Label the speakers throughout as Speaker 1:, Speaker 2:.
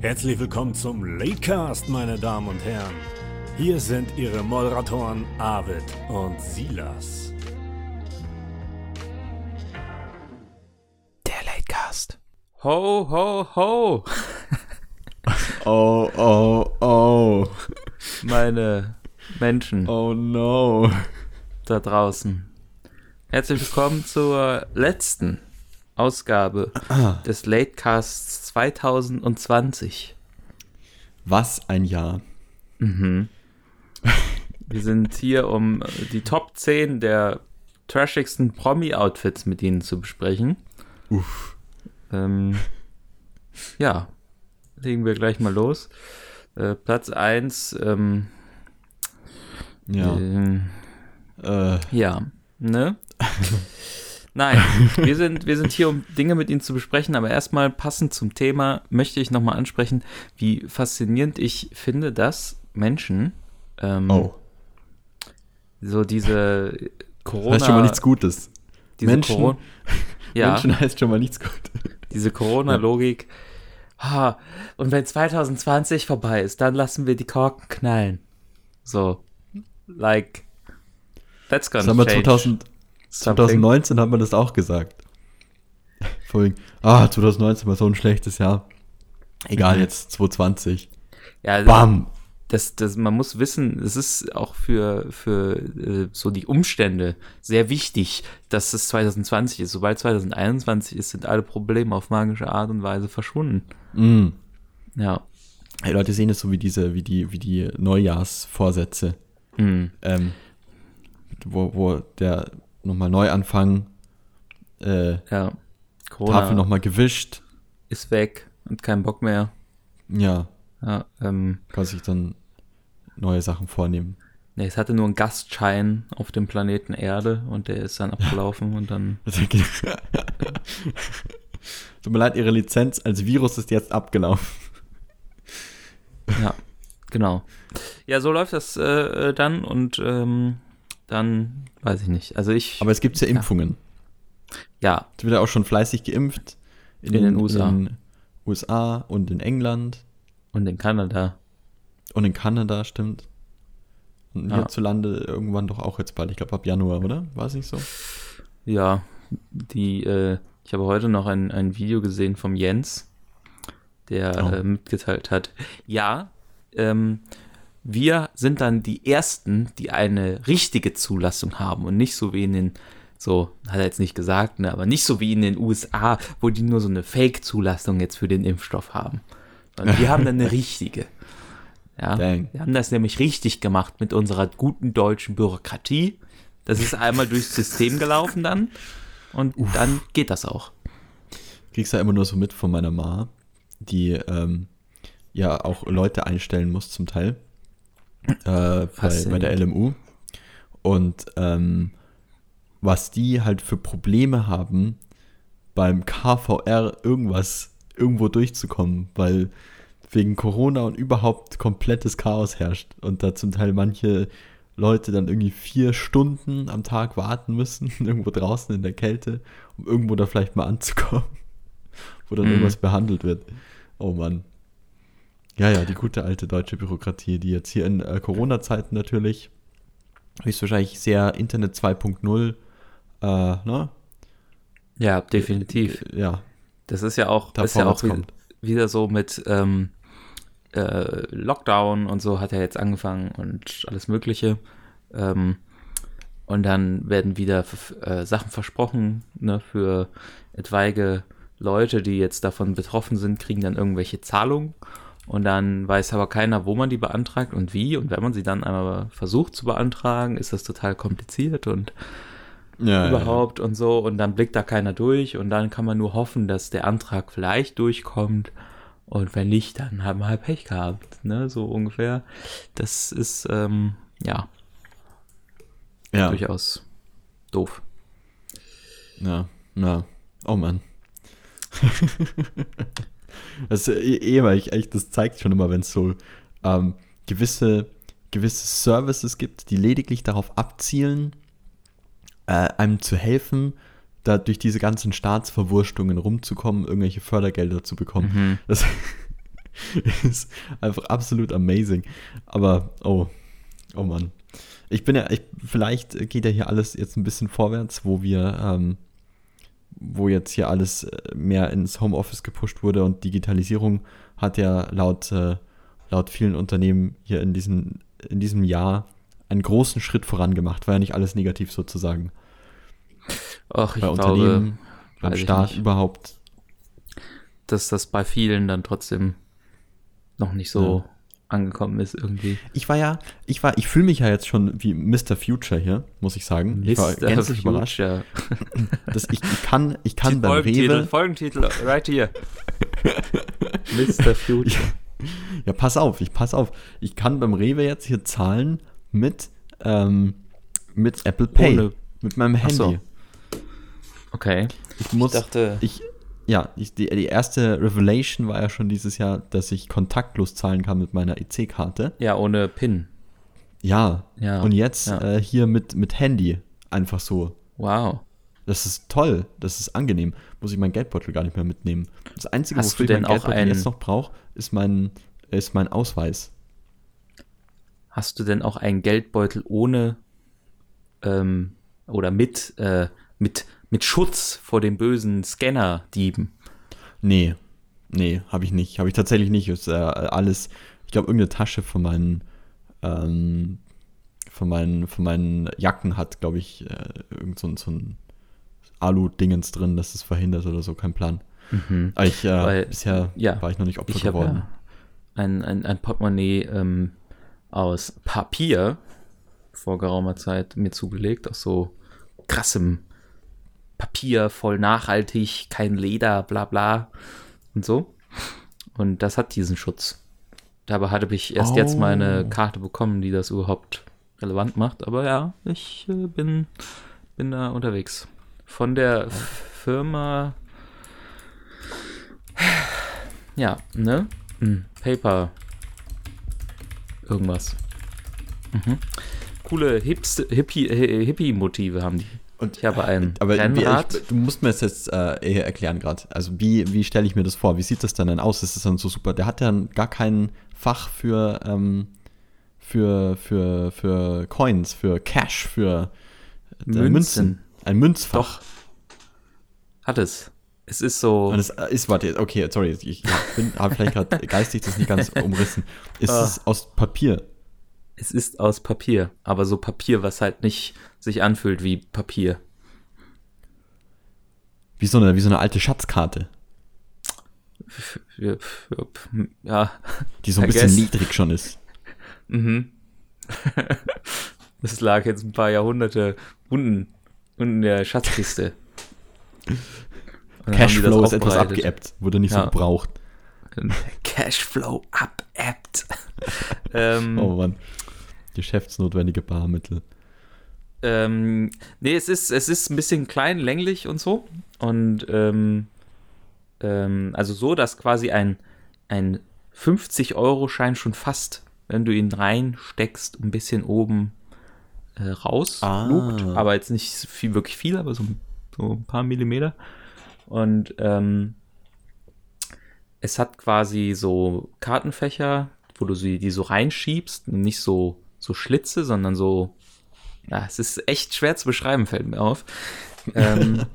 Speaker 1: Herzlich willkommen zum Latecast, meine Damen und Herren. Hier sind Ihre Moderatoren Arvid und Silas.
Speaker 2: Der Latecast. Ho, ho, ho.
Speaker 3: Oh, oh, oh.
Speaker 2: Meine Menschen
Speaker 3: Oh no.
Speaker 2: da draußen. Herzlich willkommen zur letzten Ausgabe des Latecasts 2020.
Speaker 3: Was ein Jahr.
Speaker 2: Wir sind hier, um die Top 10 der trashigsten Promi-Outfits mit Ihnen zu besprechen.
Speaker 3: Uff.
Speaker 2: Ähm, ja, legen wir gleich mal los. Äh, Platz 1, ähm,
Speaker 3: Ja.
Speaker 2: ähm,
Speaker 3: Äh,
Speaker 2: Ja, ne? Nein, wir sind, wir sind hier, um Dinge mit Ihnen zu besprechen, aber erstmal passend zum Thema möchte ich nochmal ansprechen, wie faszinierend ich finde, dass Menschen ähm,
Speaker 3: oh.
Speaker 2: so diese Corona.
Speaker 3: Das heißt schon mal nichts Gutes.
Speaker 2: diese
Speaker 3: Menschen-
Speaker 2: Corona, ja,
Speaker 3: Menschen heißt schon mal nichts Gutes.
Speaker 2: diese Corona-Logik. Ah, und wenn 2020 vorbei ist, dann lassen wir die Korken knallen. So, like, that's gonna
Speaker 3: Das haben wir
Speaker 2: change
Speaker 3: 2000,
Speaker 2: something.
Speaker 3: 2019 hat man das auch gesagt. Vorhin, ah, 2019 war so ein schlechtes Jahr. Egal,
Speaker 2: Mhm.
Speaker 3: jetzt 2020.
Speaker 2: Ja,
Speaker 3: Bam.
Speaker 2: das, das, man muss wissen, es ist auch für, für äh, so die Umstände sehr wichtig, dass es 2020 ist. Sobald 2021 ist, sind alle Probleme auf magische Art und Weise verschwunden.
Speaker 3: Mm.
Speaker 2: Ja.
Speaker 3: Hey, Leute sehen es so wie diese, wie die, wie die Neujahrsvorsätze.
Speaker 2: Hm.
Speaker 3: Ähm, wo, wo der nochmal Neuanfang, äh,
Speaker 2: Ja. Corona
Speaker 3: Tafel nochmal gewischt.
Speaker 2: ist weg und kein Bock mehr.
Speaker 3: Ja,
Speaker 2: Ja, ähm,
Speaker 3: kann sich dann neue Sachen vornehmen.
Speaker 2: nee, es hatte nur einen Gastschein auf dem Planeten Erde und der ist dann abgelaufen und dann.
Speaker 3: Tut mir leid, Ihre Lizenz als Virus ist jetzt abgelaufen.
Speaker 2: Ja, genau. Ja, so läuft das äh, dann und ähm, dann weiß ich nicht. Also ich.
Speaker 3: Aber es gibt ja Impfungen.
Speaker 2: ja,
Speaker 3: Es wird ja auch schon fleißig geimpft.
Speaker 2: In den USA.
Speaker 3: In den USA und in England
Speaker 2: und in Kanada.
Speaker 3: und in Kanada, stimmt. Und
Speaker 2: Ja.
Speaker 3: hierzulande irgendwann doch auch jetzt bald. Ich glaube ab Januar, oder? War es nicht so?
Speaker 2: Ja, die, äh, ich habe heute noch ein, ein Video gesehen vom Jens, der
Speaker 3: Oh.
Speaker 2: äh, mitgeteilt hat, ja, ähm, wir sind dann die Ersten, die eine richtige Zulassung haben und nicht so wie in den, so, hat er jetzt nicht gesagt, ne, aber nicht so wie in den USA, wo die nur so eine Fake-Zulassung jetzt für den Impfstoff haben. Sondern wir haben dann eine richtige. Ja,
Speaker 3: Dang.
Speaker 2: wir haben das nämlich richtig gemacht mit unserer guten deutschen Bürokratie. Das ist einmal durchs System gelaufen dann und dann geht das auch.
Speaker 3: Kriegst ja immer nur so mit von meiner Ma, die ähm, ja auch Leute einstellen muss zum Teil. Äh, bei, bei der LMU. Und ähm, was die halt für Probleme haben, beim KVR irgendwas irgendwo durchzukommen, weil wegen Corona und überhaupt komplettes Chaos herrscht und da zum Teil manche Leute dann irgendwie vier Stunden am Tag warten müssen, irgendwo draußen in der Kälte, um irgendwo da vielleicht mal anzukommen, wo dann
Speaker 2: Mhm.
Speaker 3: irgendwas behandelt wird. Oh Mann. Ja, ja, die gute alte deutsche Bürokratie, die jetzt hier in äh, Corona-Zeiten natürlich höchstwahrscheinlich sehr Internet 2.0, äh, ne?
Speaker 2: Ja, definitiv.
Speaker 3: Ja,
Speaker 2: Das ist ja auch,
Speaker 3: da
Speaker 2: ist ja auch
Speaker 3: kommt.
Speaker 2: wieder so mit ähm, äh, Lockdown und so hat er jetzt angefangen und alles Mögliche. Ähm, und dann werden wieder äh, Sachen versprochen ne, für etwaige Leute, die jetzt davon betroffen sind, kriegen dann irgendwelche Zahlungen. Und dann weiß aber keiner, wo man die beantragt und wie. Und wenn man sie dann einmal versucht zu beantragen, ist das total kompliziert und
Speaker 3: Ja,
Speaker 2: überhaupt und so und dann blickt da keiner durch und dann kann man nur hoffen, dass der Antrag vielleicht durchkommt und wenn nicht, dann haben wir halt Pech gehabt, ne, so ungefähr. Das ist, ähm, ja,
Speaker 3: Ja, ja.
Speaker 2: durchaus doof.
Speaker 3: Ja, ja. Oh Mann. das ist eh, eh immer, ich, echt, das zeigt schon immer, wenn es so ähm, gewisse, gewisse Services gibt, die lediglich darauf abzielen, äh, einem zu helfen, da durch diese ganzen Staatsverwurstungen rumzukommen, irgendwelche Fördergelder zu bekommen.
Speaker 2: Mhm.
Speaker 3: Das, ist einfach absolut amazing. Aber, oh, oh Mann. Ich bin ja, ich, vielleicht geht ja hier alles jetzt ein bisschen vorwärts, wo wir, ähm, wo jetzt hier alles äh, mehr ins Homeoffice gepusht wurde und Digitalisierung hat ja laut, äh, laut vielen Unternehmen hier in, diesen, in diesem Jahr einen großen Schritt vorangemacht. War ja nicht alles negativ sozusagen.
Speaker 2: Ach, ich
Speaker 3: bei
Speaker 2: glaube,
Speaker 3: Unternehmen, beim Staat überhaupt.
Speaker 2: dass das bei vielen dann trotzdem noch nicht so angekommen ist irgendwie.
Speaker 3: Ich war ja, ich war, ich fühle mich ja jetzt schon wie Mr. Future hier, muss ich sagen. Ich war
Speaker 2: Mr.
Speaker 3: gänzlich überrascht.
Speaker 2: Future.
Speaker 3: Dass ich, ich kann, ich kann beim
Speaker 2: Folgentitel,
Speaker 3: Rewe.
Speaker 2: Folgentitel, right here. Mr. Future.
Speaker 3: Ja, pass auf, ich pass auf. Ich kann beim Rewe jetzt hier zahlen mit, ähm, mit Apple Pay.
Speaker 2: Ohne-
Speaker 3: mit meinem
Speaker 2: Ach so.
Speaker 3: Handy.
Speaker 2: Okay.
Speaker 3: Ich muss,
Speaker 2: ich dachte,
Speaker 3: ich, ja, ich, die, die erste Revelation war ja schon dieses Jahr, dass ich kontaktlos zahlen kann mit meiner EC-Karte.
Speaker 2: ja, ohne PIN.
Speaker 3: Ja.
Speaker 2: Ja,
Speaker 3: Und jetzt
Speaker 2: ja.
Speaker 3: äh, hier mit, mit Handy. Einfach so.
Speaker 2: Wow.
Speaker 3: Das ist toll, das ist angenehm. Muss ich meinen Geldbeutel gar nicht mehr mitnehmen. Das Einzige,
Speaker 2: Hast
Speaker 3: wofür
Speaker 2: du
Speaker 3: ich meinen
Speaker 2: denn auch
Speaker 3: Geldbeutel
Speaker 2: einen-
Speaker 3: jetzt noch brauche, ist mein, ist mein Ausweis.
Speaker 2: Hast du denn auch einen Geldbeutel ohne ähm, oder mit, äh, mit, mit Schutz vor den bösen Scanner-Dieben?
Speaker 3: Nee, nee, habe ich nicht. Habe ich tatsächlich nicht. Ist äh, alles, ich glaube, irgendeine Tasche von meinen, ähm, von meinen, von meinen Jacken hat, glaube ich, äh, irgend so, ein- so ein Alu-Dingens drin, das ist verhindert oder so, kein Plan. Aber ich, äh,
Speaker 2: Weil-
Speaker 3: bisher
Speaker 2: ja,
Speaker 3: war ich noch nicht Opfer
Speaker 2: Ich habe
Speaker 3: geworden.
Speaker 2: ja ein, ein, ein Portemonnaie ähm, aus Papier vor geraumer Zeit mir zugelegt, aus so krassem Papier, voll nachhaltig, kein Leder, bla bla und so. Und das hat diesen Schutz. Dabei hatte ich erst jetzt mal eine
Speaker 3: Oh.
Speaker 2: Karte bekommen, die das überhaupt relevant macht. Aber ja, ich äh, bin, bin da unterwegs. Von der Firma. Ja, ne? Hm, Paper. Irgendwas. Mhm. Coole Hippie-Motive haben die.
Speaker 3: Und,
Speaker 2: Ich habe ein
Speaker 3: aber wie, ich, du musst mir das jetzt äh, erklären gerade. Also wie, wie stelle ich mir das vor? Wie sieht das dann, dann aus? Ist das dann so super? Der hat ja gar kein Fach für, ähm, für, für, für Coins, für Cash, für äh,
Speaker 2: Münzen.
Speaker 3: Münzen. Ein Münzfach.
Speaker 2: Doch. Hat es. Es ist so.
Speaker 3: Und es ist, warte, okay, sorry, ich bin, habe vielleicht gerade geistig das nicht ganz umrissen. Ist
Speaker 2: Ah.
Speaker 3: es aus Papier?
Speaker 2: Es ist aus Papier, aber so Papier, was halt nicht sich anfühlt wie Papier.
Speaker 3: Wie so eine, wie so eine alte Schatzkarte,
Speaker 2: Ja,
Speaker 3: die so ein
Speaker 2: I
Speaker 3: bisschen
Speaker 2: guess.
Speaker 3: niedrig schon ist.
Speaker 2: Mhm. Das lag jetzt ein paar Jahrhunderte unten, unten in der Schatzkiste.
Speaker 3: Cashflow ist etwas abgeebbt, wurde nicht
Speaker 2: Ja.
Speaker 3: so gebraucht.
Speaker 2: Cashflow abebbt. ähm,
Speaker 3: Oh Mann. Geschäftsnotwendige Barmittel.
Speaker 2: Ähm, nee, es ist, es ist ein bisschen klein, länglich und so. Und ähm, ähm, also so, dass quasi ein, ein 50-Euro-Schein schon fast, wenn du ihn reinsteckst, ein bisschen oben äh, raus
Speaker 3: Ah.
Speaker 2: lugt. Aber jetzt nicht viel, wirklich viel, aber so, so ein paar Millimeter. Und ähm, es hat quasi so Kartenfächer, wo du sie, die so reinschiebst, nicht so, so Schlitze, sondern so ja, es ist echt schwer zu beschreiben, fällt mir auf. Ähm,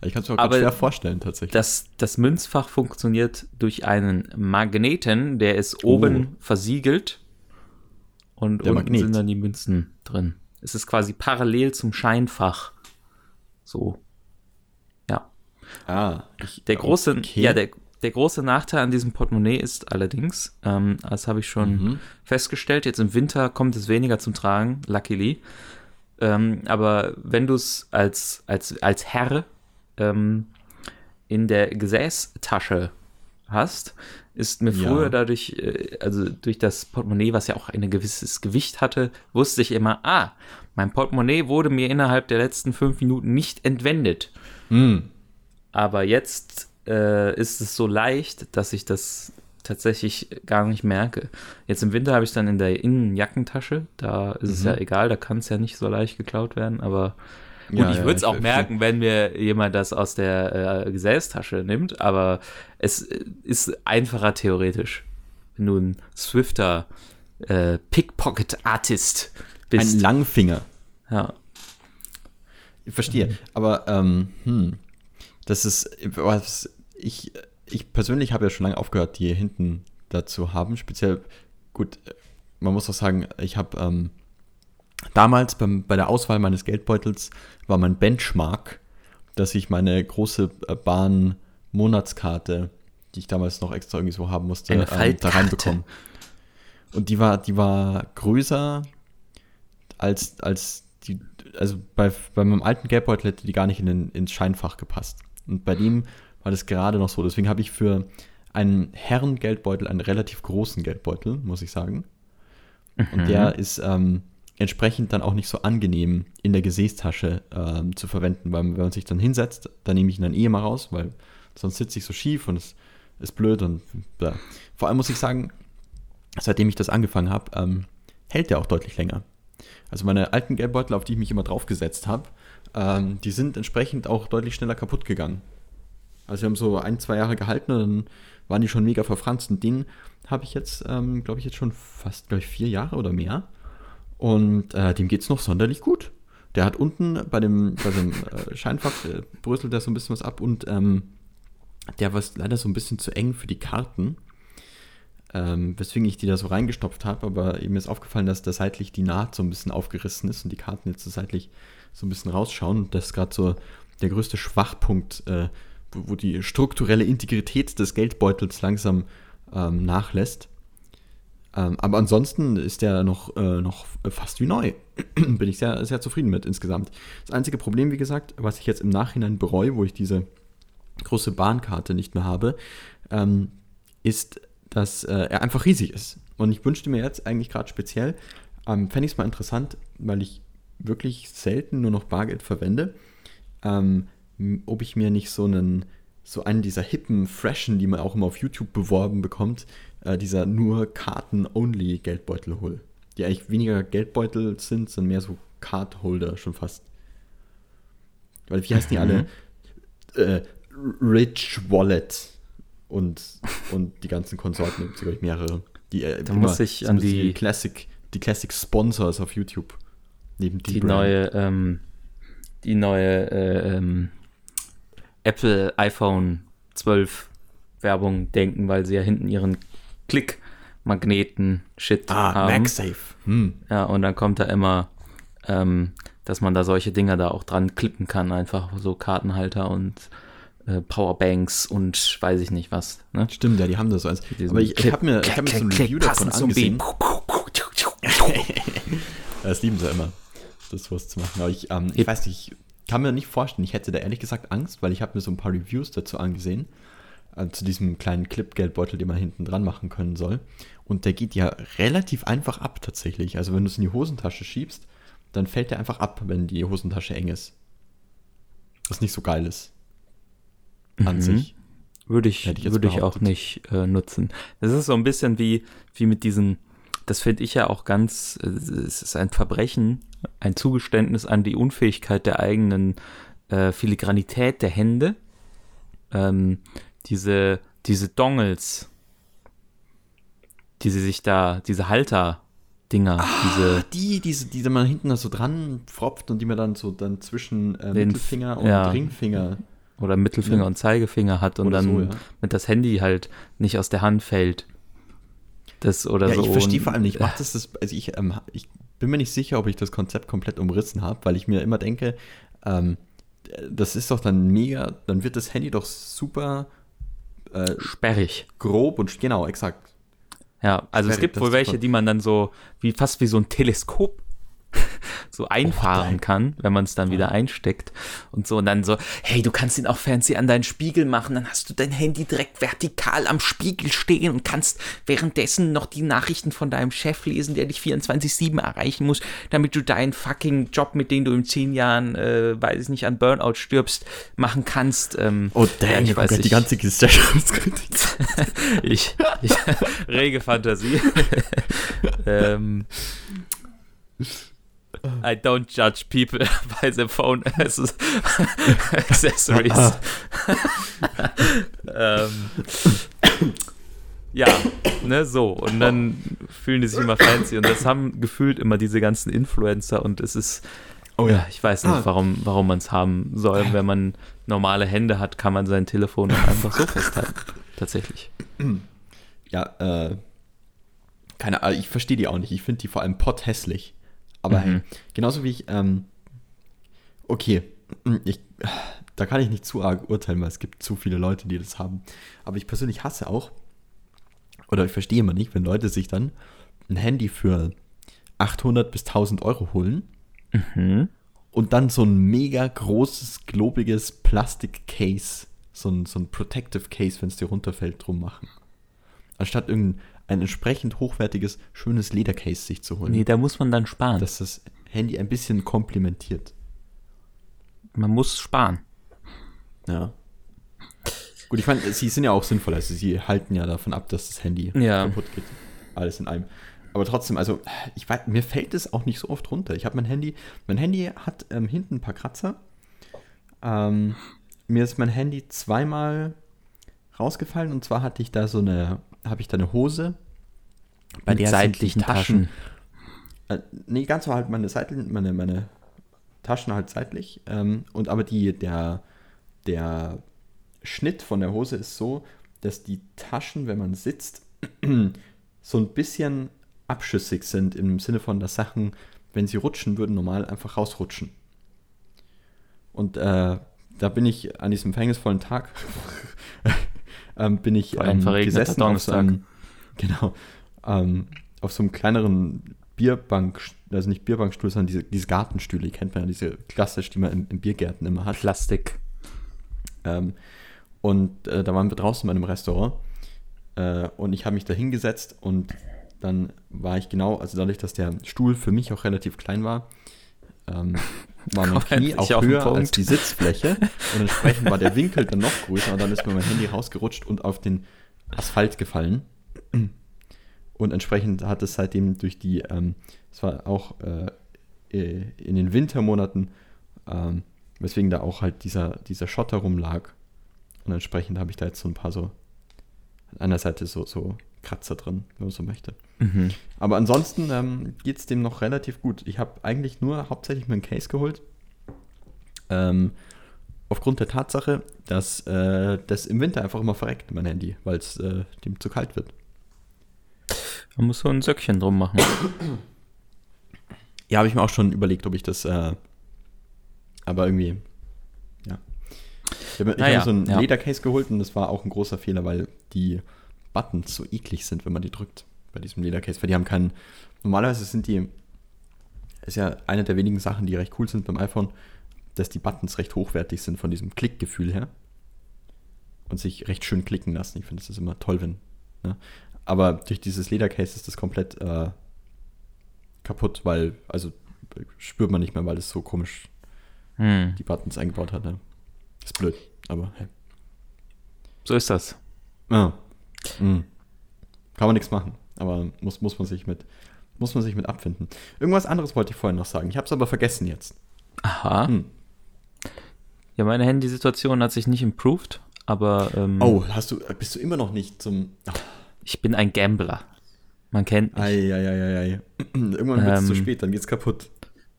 Speaker 3: Ich kann es mir auch
Speaker 2: Aber-
Speaker 3: schwer vorstellen, tatsächlich.
Speaker 2: das, das Münzfach funktioniert durch einen Magneten, der ist oben versiegelt und
Speaker 3: Der
Speaker 2: unten
Speaker 3: Magnet.
Speaker 2: sind dann die Münzen drin. Es ist quasi parallel zum Scheinfach. So. Ja.
Speaker 3: ah, ich,
Speaker 2: Der große,
Speaker 3: okay.
Speaker 2: ja, der, der große Nachteil an diesem Portemonnaie ist allerdings, ähm, das habe ich schon
Speaker 3: Mhm.
Speaker 2: festgestellt, jetzt im Winter kommt es weniger zum Tragen, luckily. Ähm, aber wenn du es als, als, als Herr ähm, in der Gesäßtasche hast, ist mir
Speaker 3: Ja.
Speaker 2: früher dadurch, äh, also durch das Portemonnaie, was ja auch ein gewisses Gewicht hatte, wusste ich immer, ah, mein Portemonnaie wurde mir innerhalb der letzten fünf Minuten nicht entwendet.
Speaker 3: Hm.
Speaker 2: Aber jetzt äh, ist es so leicht, dass ich das tatsächlich gar nicht merke. Jetzt im Winter habe ich es dann in der Innenjackentasche. Da ist es
Speaker 3: Mhm.
Speaker 2: ja egal, da kann es ja nicht so leicht geklaut werden. Aber gut,
Speaker 3: Ja,
Speaker 2: ich
Speaker 3: ja,
Speaker 2: würde es
Speaker 3: ich
Speaker 2: auch merken, wenn mir jemand das aus der äh, Gesäßtasche nimmt. Aber es äh, ist einfacher theoretisch. wenn du ein swifter äh, Pickpocket-Artist bist.
Speaker 3: Ein Langfinger.
Speaker 2: Ja.
Speaker 3: Ich verstehe. Aber, ähm, hm, das ist, was ich, ich persönlich habe ja schon lange aufgehört, die hinten dazu haben. Speziell, gut, man muss auch sagen, ich habe ähm, damals beim, bei der Auswahl meines Geldbeutels war mein Benchmark, dass ich meine große äh, Bahn-Monatskarte, die ich damals noch extra irgendwie so haben musste, ähm, da reinbekommen. Und die war, die war größer als, als die, also bei, bei meinem alten Geldbeutel hätte die gar nicht in den, ins Scheinfach gepasst. Und bei dem war das gerade noch so. Deswegen habe ich für einen Herrengeldbeutel einen relativ großen Geldbeutel, muss ich sagen. Und der ist ähm, entsprechend dann auch nicht so angenehm in der Gesäßtasche ähm, zu verwenden, weil wenn man sich dann hinsetzt, dann nehme ich ihn dann eh mal raus, weil sonst sitze ich so schief und es ist blöd und ja. vor allem muss ich sagen, seitdem ich das angefangen habe, ähm, hält der auch deutlich länger. Also meine alten Geldbeutel, auf die ich mich immer draufgesetzt habe, ähm, die sind entsprechend auch deutlich schneller kaputt gegangen. Also wir haben so ein, zwei Jahre gehalten und dann waren die schon mega verfranst. Und den habe ich jetzt, ähm, glaube ich, jetzt schon fast, glaube ich, vier Jahre oder mehr. Und äh, dem geht es noch sonderlich gut. Der hat unten bei dem, bei dem äh, Scheinfach äh, bröselt der so ein bisschen was ab und ähm, der war leider so ein bisschen zu eng für die Karten. Ähm, weswegen ich die da so reingestopft habe, aber mir ist aufgefallen, dass da seitlich die Naht so ein bisschen aufgerissen ist und die Karten jetzt so seitlich so ein bisschen rausschauen. Und das ist gerade so der größte Schwachpunkt, äh, wo, die strukturelle Integrität des Geldbeutels langsam ähm, nachlässt. Ähm, aber ansonsten ist der noch, äh, noch fast wie neu. Bin ich sehr, sehr zufrieden mit insgesamt. Das einzige Problem, wie gesagt, was ich jetzt im Nachhinein bereue, wo ich diese große Bahnkarte nicht mehr habe, ähm, ist, dass äh, er einfach riesig ist. Und ich wünschte mir jetzt eigentlich gerade speziell, ähm, fände ich es mal interessant, weil ich wirklich selten nur noch Bargeld verwende, ähm, ob ich mir nicht so einen, so einen dieser hippen, freshen, die man auch immer auf YouTube beworben bekommt, äh, dieser nur Karten-only-Geldbeutel hole. Die eigentlich weniger Geldbeutel sind, sind mehr so Card-Holder schon fast. Weil wie heißen die alle? Mhm. Äh, Rich Wallet und, und die ganzen Konsorten, gibt es, glaube ich, mehrere.
Speaker 2: Die, äh, da muss ich an die,
Speaker 3: die Classic, die Classic Sponsors auf YouTube.
Speaker 2: Neben die neue, ähm, die neue äh, ähm, Apple iPhone 12 Werbung denken, weil sie ja hinten ihren Klick-Magneten-Shit
Speaker 3: ah, haben. MagSafe. Hm.
Speaker 2: Ja, und dann kommt da immer, ähm, dass man da solche Dinger da auch dran klippen kann, einfach so Kartenhalter und äh, Powerbanks und weiß ich nicht was. Ne?
Speaker 3: Stimmt, ja, die haben das so eins. Aber ich, ich habe mir, ich hab mir so ein Review davon angesehen. das lieben sie immer, das sowas zu machen. Aber ich, ähm, ich weiß nicht, ich kann mir nicht vorstellen, ich hätte da ehrlich gesagt Angst, weil ich habe mir so ein paar Reviews dazu angesehen also zu diesem kleinen Clip-Geldbeutel, den man hinten dran machen können soll. Und der geht ja relativ einfach ab tatsächlich. Also wenn du es in die Hosentasche schiebst, dann fällt der einfach ab, wenn die Hosentasche eng ist. Was nicht so geil ist. An mhm. sich.
Speaker 2: Würde ich, ich würde ich auch nicht äh, nutzen. Das ist so ein bisschen wie, wie mit diesen, das finde ich ja auch ganz, äh, es ist ein Verbrechen, ein Zugeständnis an die Unfähigkeit der eigenen äh, Filigranität der Hände. Ähm, diese, diese Dongles, die sie sich da, diese Halter-Dinger,
Speaker 3: ah, diese. Die, diese, die man hinten so dran pfropft und die man dann so dann zwischen äh, Mittelfinger und ja, Ringfinger.
Speaker 2: Oder Mittelfinger ja. und Zeigefinger hat und dann so, ja. mit das Handy halt nicht aus der Hand fällt. Das oder
Speaker 3: ja,
Speaker 2: so.
Speaker 3: Ich verstehe vor allem nicht, macht das das, also ich, ähm, ich bin mir nicht sicher, ob ich das Konzept komplett umrissen habe, weil ich mir immer denke, ähm, das ist doch dann mega, dann wird das Handy doch super
Speaker 2: äh, sperrig.
Speaker 3: Grob und genau, exakt.
Speaker 2: Ja, also sperrig, es gibt wohl welche, die man dann so, wie fast wie so ein Teleskop so einfahren oh, kann, wenn man es dann wieder einsteckt und so und dann so, hey, du kannst ihn auch fancy an deinen Spiegel machen, dann hast du dein Handy direkt vertikal am Spiegel stehen und kannst währenddessen noch die Nachrichten von deinem Chef lesen, der dich 24/7 erreichen muss, damit du deinen fucking Job, mit dem du in zehn Jahren, äh, weiß ich nicht, an Burnout stirbst, machen kannst. Ähm,
Speaker 3: oh damn, ich weiß ich, die ganze Gesellschaftskritik.
Speaker 2: ich, ich rege Fantasie. ähm, I don't judge people by the phone accessories. ähm, Ja, ne, so. Und dann fühlen die sich immer fancy. Und das haben gefühlt immer diese ganzen Influencer. Und es ist, oh ja, ich weiß nicht, ah. warum, warum man es haben soll. Wenn man normale Hände hat, kann man sein Telefon einfach so festhalten. Tatsächlich.
Speaker 3: Ja, äh, keine Ahnung, ich verstehe die auch nicht. Ich finde die vor allem potthässlich. Aber mhm. hey, genauso wie ich, ähm, okay, ich, da kann ich nicht zu arg urteilen, weil es gibt zu viele Leute, die das haben. Aber ich persönlich hasse auch, oder ich verstehe immer nicht, wenn Leute sich dann ein Handy für 800 bis 1000 Euro holen mhm. und dann so ein mega großes, globiges Plastik-Case, so ein, so ein Protective Case, wenn es dir runterfällt, drum machen. Anstatt irgendein ein entsprechend hochwertiges, schönes Ledercase sich zu holen.
Speaker 2: Nee, da muss man dann sparen.
Speaker 3: Dass das Handy ein bisschen komplementiert.
Speaker 2: Man muss sparen.
Speaker 3: Ja. Gut, ich meine, sie sind ja auch sinnvoll. Also sie halten ja davon ab, dass das Handy
Speaker 2: ja.
Speaker 3: kaputt geht. Alles in einem. Aber trotzdem, also ich weiß, mir fällt es auch nicht so oft runter. Ich habe mein Handy, mein Handy hat ähm, hinten ein paar Kratzer. Ähm, mir ist mein Handy zweimal rausgefallen und zwar hatte ich da so eine habe ich da eine Hose,
Speaker 2: bei Mit der seitlichen Taschen.
Speaker 3: Taschen äh, nee, ganz so halt meine Seiten, meine, meine Taschen halt seitlich. Ähm, und aber die, der, der Schnitt von der Hose ist so, dass die Taschen, wenn man sitzt, so ein bisschen abschüssig sind im Sinne von, dass Sachen, wenn sie rutschen würden, normal einfach rausrutschen. Und äh, da bin ich an diesem verhängnisvollen Tag ähm, bin ich ähm, gesessen auf so einem, genau, ähm, auf so einem kleineren Bierbank, also nicht Bierbankstuhl, sondern diese, diese Gartenstühle, die kennt man ja, diese klassisch, die man im, im Biergärten immer hat.
Speaker 2: Plastik.
Speaker 3: Ähm, und äh, da waren wir draußen bei einem Restaurant äh, und ich habe mich da hingesetzt und dann war ich genau, also dadurch, dass der Stuhl für mich auch relativ klein war, ähm, war mein Knie auch höher als die Sitzfläche und entsprechend war der Winkel dann noch größer und dann ist mir mein Handy rausgerutscht und auf den Asphalt gefallen. Und entsprechend hat es seitdem durch die, ähm, es war auch äh, in den Wintermonaten, ähm, weswegen da auch halt dieser, dieser Schotter rumlag. Und entsprechend habe ich da jetzt so ein paar so an einer Seite so, so Kratzer drin, wenn man so möchte. Mhm. Aber ansonsten ähm, geht es dem noch relativ gut. Ich habe eigentlich nur hauptsächlich mir einen Case geholt. Ähm, aufgrund der Tatsache, dass äh, das im Winter einfach immer verreckt, mein Handy, weil es äh, dem zu kalt wird.
Speaker 2: Man muss so ein Söckchen drum machen.
Speaker 3: Ja, habe ich mir auch schon überlegt, ob ich das. Äh, aber irgendwie. Ja. Ich habe naja, hab so ein ja. Ledercase geholt und das war auch ein großer Fehler, weil die Buttons so eklig sind, wenn man die drückt bei diesem Ledercase, weil die haben keinen. Normalerweise sind die. Ist ja eine der wenigen Sachen, die recht cool sind beim iPhone, dass die Buttons recht hochwertig sind von diesem Klickgefühl her. Und sich recht schön klicken lassen. Ich finde, das ist immer toll, wenn. Ne? Aber durch dieses Ledercase ist das komplett äh, kaputt, weil, also spürt man nicht mehr, weil es so komisch hm. die Buttons eingebaut hat. Ne? Ist blöd, aber hey.
Speaker 2: So ist das.
Speaker 3: Ja. Mhm. Kann man nichts machen, aber muss, muss, man sich mit, muss man sich mit abfinden. Irgendwas anderes wollte ich vorhin noch sagen. Ich habe es aber vergessen jetzt.
Speaker 2: Aha. Hm. Ja, meine Handysituation hat sich nicht improved, aber.
Speaker 3: Ähm, oh, hast du, bist du immer noch nicht zum. Oh.
Speaker 2: Ich bin ein Gambler. Man kennt mich.
Speaker 3: Ei, ei, ei, ei. Irgendwann wird es ähm, zu spät, dann geht's kaputt.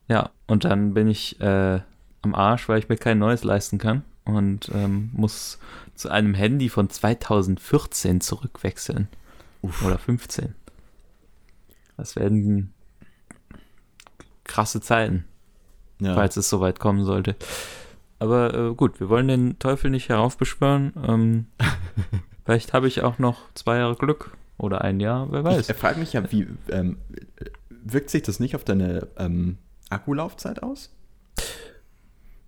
Speaker 2: Ja, und dann bin ich äh, am Arsch, weil ich mir kein neues leisten kann und ähm, muss zu einem Handy von 2014 zurückwechseln. Uff. Oder 15. Das werden krasse Zeiten, ja. falls es soweit kommen sollte. Aber äh, gut, wir wollen den Teufel nicht heraufbeschwören. Ähm, vielleicht habe ich auch noch zwei Jahre Glück oder ein Jahr, wer weiß.
Speaker 3: Ich frage mich ja, wie ähm, wirkt sich das nicht auf deine ähm, Akkulaufzeit aus?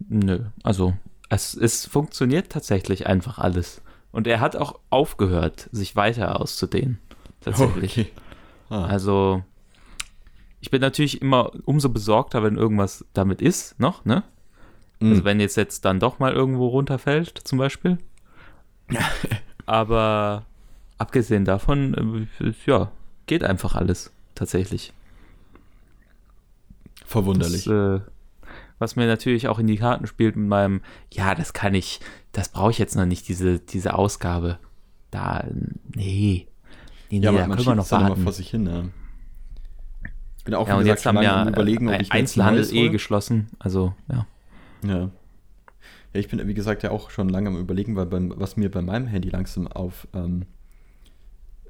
Speaker 2: Nö, also es, es funktioniert tatsächlich einfach alles. Und er hat auch aufgehört, sich weiter auszudehnen. Tatsächlich. Okay. Ah. Also, ich bin natürlich immer umso besorgter, wenn irgendwas damit ist, noch, ne? Mhm. Also, wenn jetzt jetzt dann doch mal irgendwo runterfällt, zum Beispiel. Aber abgesehen davon, äh, ja, geht einfach alles, tatsächlich.
Speaker 3: Verwunderlich.
Speaker 2: Das, äh, was mir natürlich auch in die Karten spielt mit meinem, ja, das kann ich, das brauche ich jetzt noch nicht, diese, diese Ausgabe. Da, nee. Nee, nee, ja, da können wir noch warten.
Speaker 3: Immer vor sich hin, ja.
Speaker 2: Bin auch, ja, und gesagt, jetzt haben ja überlegen, ob ich Einzelhandel eh geschlossen, also, ja.
Speaker 3: Ja. Ja, ich bin, wie gesagt, ja auch schon lange am überlegen, weil beim, was mir bei meinem Handy langsam auf, ähm,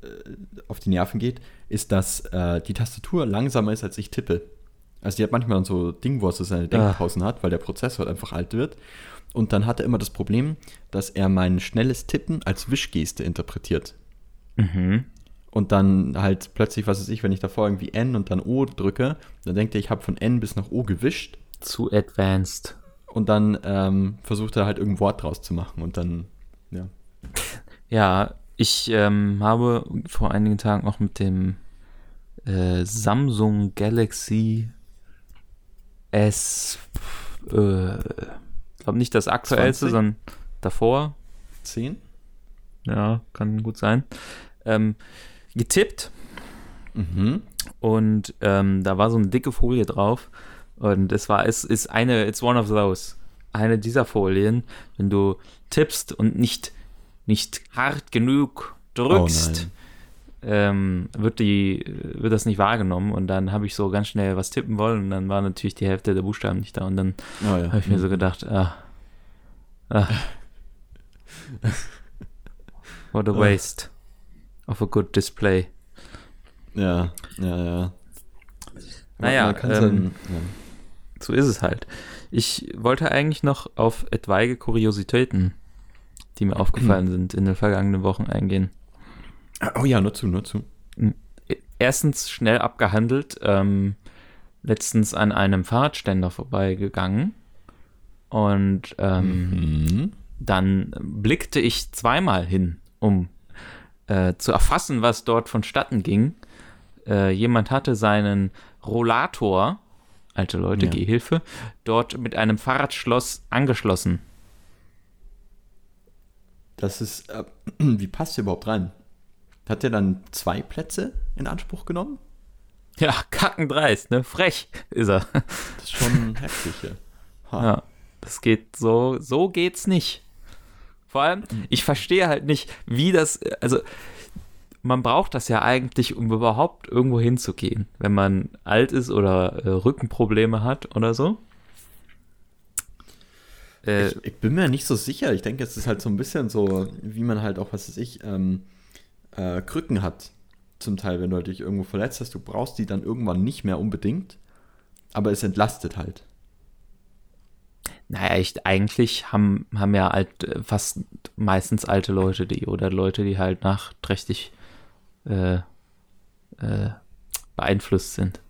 Speaker 3: äh, auf die Nerven geht, ist, dass äh, die Tastatur langsamer ist, als ich tippe. Also die hat manchmal so Ding, wo es so seine Denkpausen ah. hat, weil der Prozessor halt einfach alt wird. Und dann hat er immer das Problem, dass er mein schnelles Tippen als Wischgeste interpretiert. Mhm. Und dann halt plötzlich, was weiß ich, wenn ich davor irgendwie N und dann O drücke, dann denkt er, ich habe von N bis nach O gewischt.
Speaker 2: Zu advanced.
Speaker 3: Und dann ähm, versucht er halt irgendein Wort draus zu machen und dann, ja.
Speaker 2: Ja, ich ähm, habe vor einigen Tagen auch mit dem äh, Samsung Galaxy S, äh, ich glaube nicht das aktuellste, 20? sondern davor.
Speaker 3: 10?
Speaker 2: Ja, kann gut sein. Ähm, getippt. Mhm. Und ähm, da war so eine dicke Folie drauf. Und es war, es ist eine, it's one of those. Eine dieser Folien, wenn du tippst und nicht, nicht hart genug drückst, oh ähm, wird, die, wird das nicht wahrgenommen. Und dann habe ich so ganz schnell was tippen wollen und dann war natürlich die Hälfte der Buchstaben nicht da. Und dann oh ja. habe ich mir mhm. so gedacht, ah, ah. What a waste of a good display.
Speaker 3: Ja, ja, ja.
Speaker 2: Naja, ähm, dann, ja. so ist es halt. Ich wollte eigentlich noch auf etwaige Kuriositäten, die mir aufgefallen sind, in den vergangenen Wochen eingehen.
Speaker 3: Oh ja, nur zu, nur zu.
Speaker 2: Erstens schnell abgehandelt, ähm, letztens an einem Fahrradständer vorbeigegangen und ähm, mhm. dann blickte ich zweimal hin, um äh, zu erfassen, was dort vonstatten ging. Äh, jemand hatte seinen Rollator, alte Leute, ja. Gehhilfe, dort mit einem Fahrradschloss angeschlossen.
Speaker 3: Das ist, äh, wie passt der überhaupt rein? Hat der dann zwei Plätze in Anspruch genommen?
Speaker 2: Ja, kackendreist, ne? Frech ist er.
Speaker 3: Das ist schon heftig, ja.
Speaker 2: Ja, das geht so, so geht's nicht. Vor allem, ich verstehe halt nicht, wie das, also man braucht das ja eigentlich, um überhaupt irgendwo hinzugehen, wenn man alt ist oder äh, Rückenprobleme hat oder so.
Speaker 3: Äh, ich, ich, bin mir nicht so sicher. Ich denke, es ist halt so ein bisschen so, wie man halt auch, was weiß ich, ähm, äh, Krücken hat. Zum Teil, wenn du dich irgendwo verletzt hast, du brauchst die dann irgendwann nicht mehr unbedingt, aber es entlastet halt.
Speaker 2: Naja, ich, eigentlich haben, haben ja alt, äh, fast meistens alte Leute die oder Leute, die halt nachträchtig äh, äh, beeinflusst sind.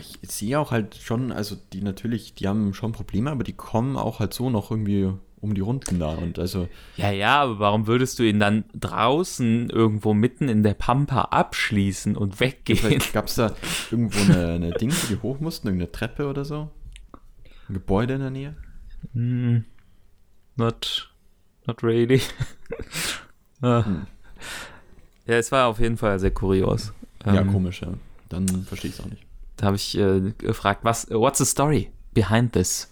Speaker 3: Ich sehe auch halt schon, also die natürlich, die haben schon Probleme, aber die kommen auch halt so noch irgendwie um die Runden da und also.
Speaker 2: Ja, ja, aber warum würdest du ihn dann draußen irgendwo mitten in der Pampa abschließen und weggehen?
Speaker 3: Gab es da irgendwo eine, eine Ding, die hoch mussten, irgendeine Treppe oder so? Ein Gebäude in der Nähe?
Speaker 2: Mm, not, not really. ah. hm. Ja, es war auf jeden Fall sehr kurios.
Speaker 3: Ja, ähm, komisch, ja. Dann verstehe ich es auch nicht.
Speaker 2: Da habe ich äh, gefragt, was, what's the story behind this?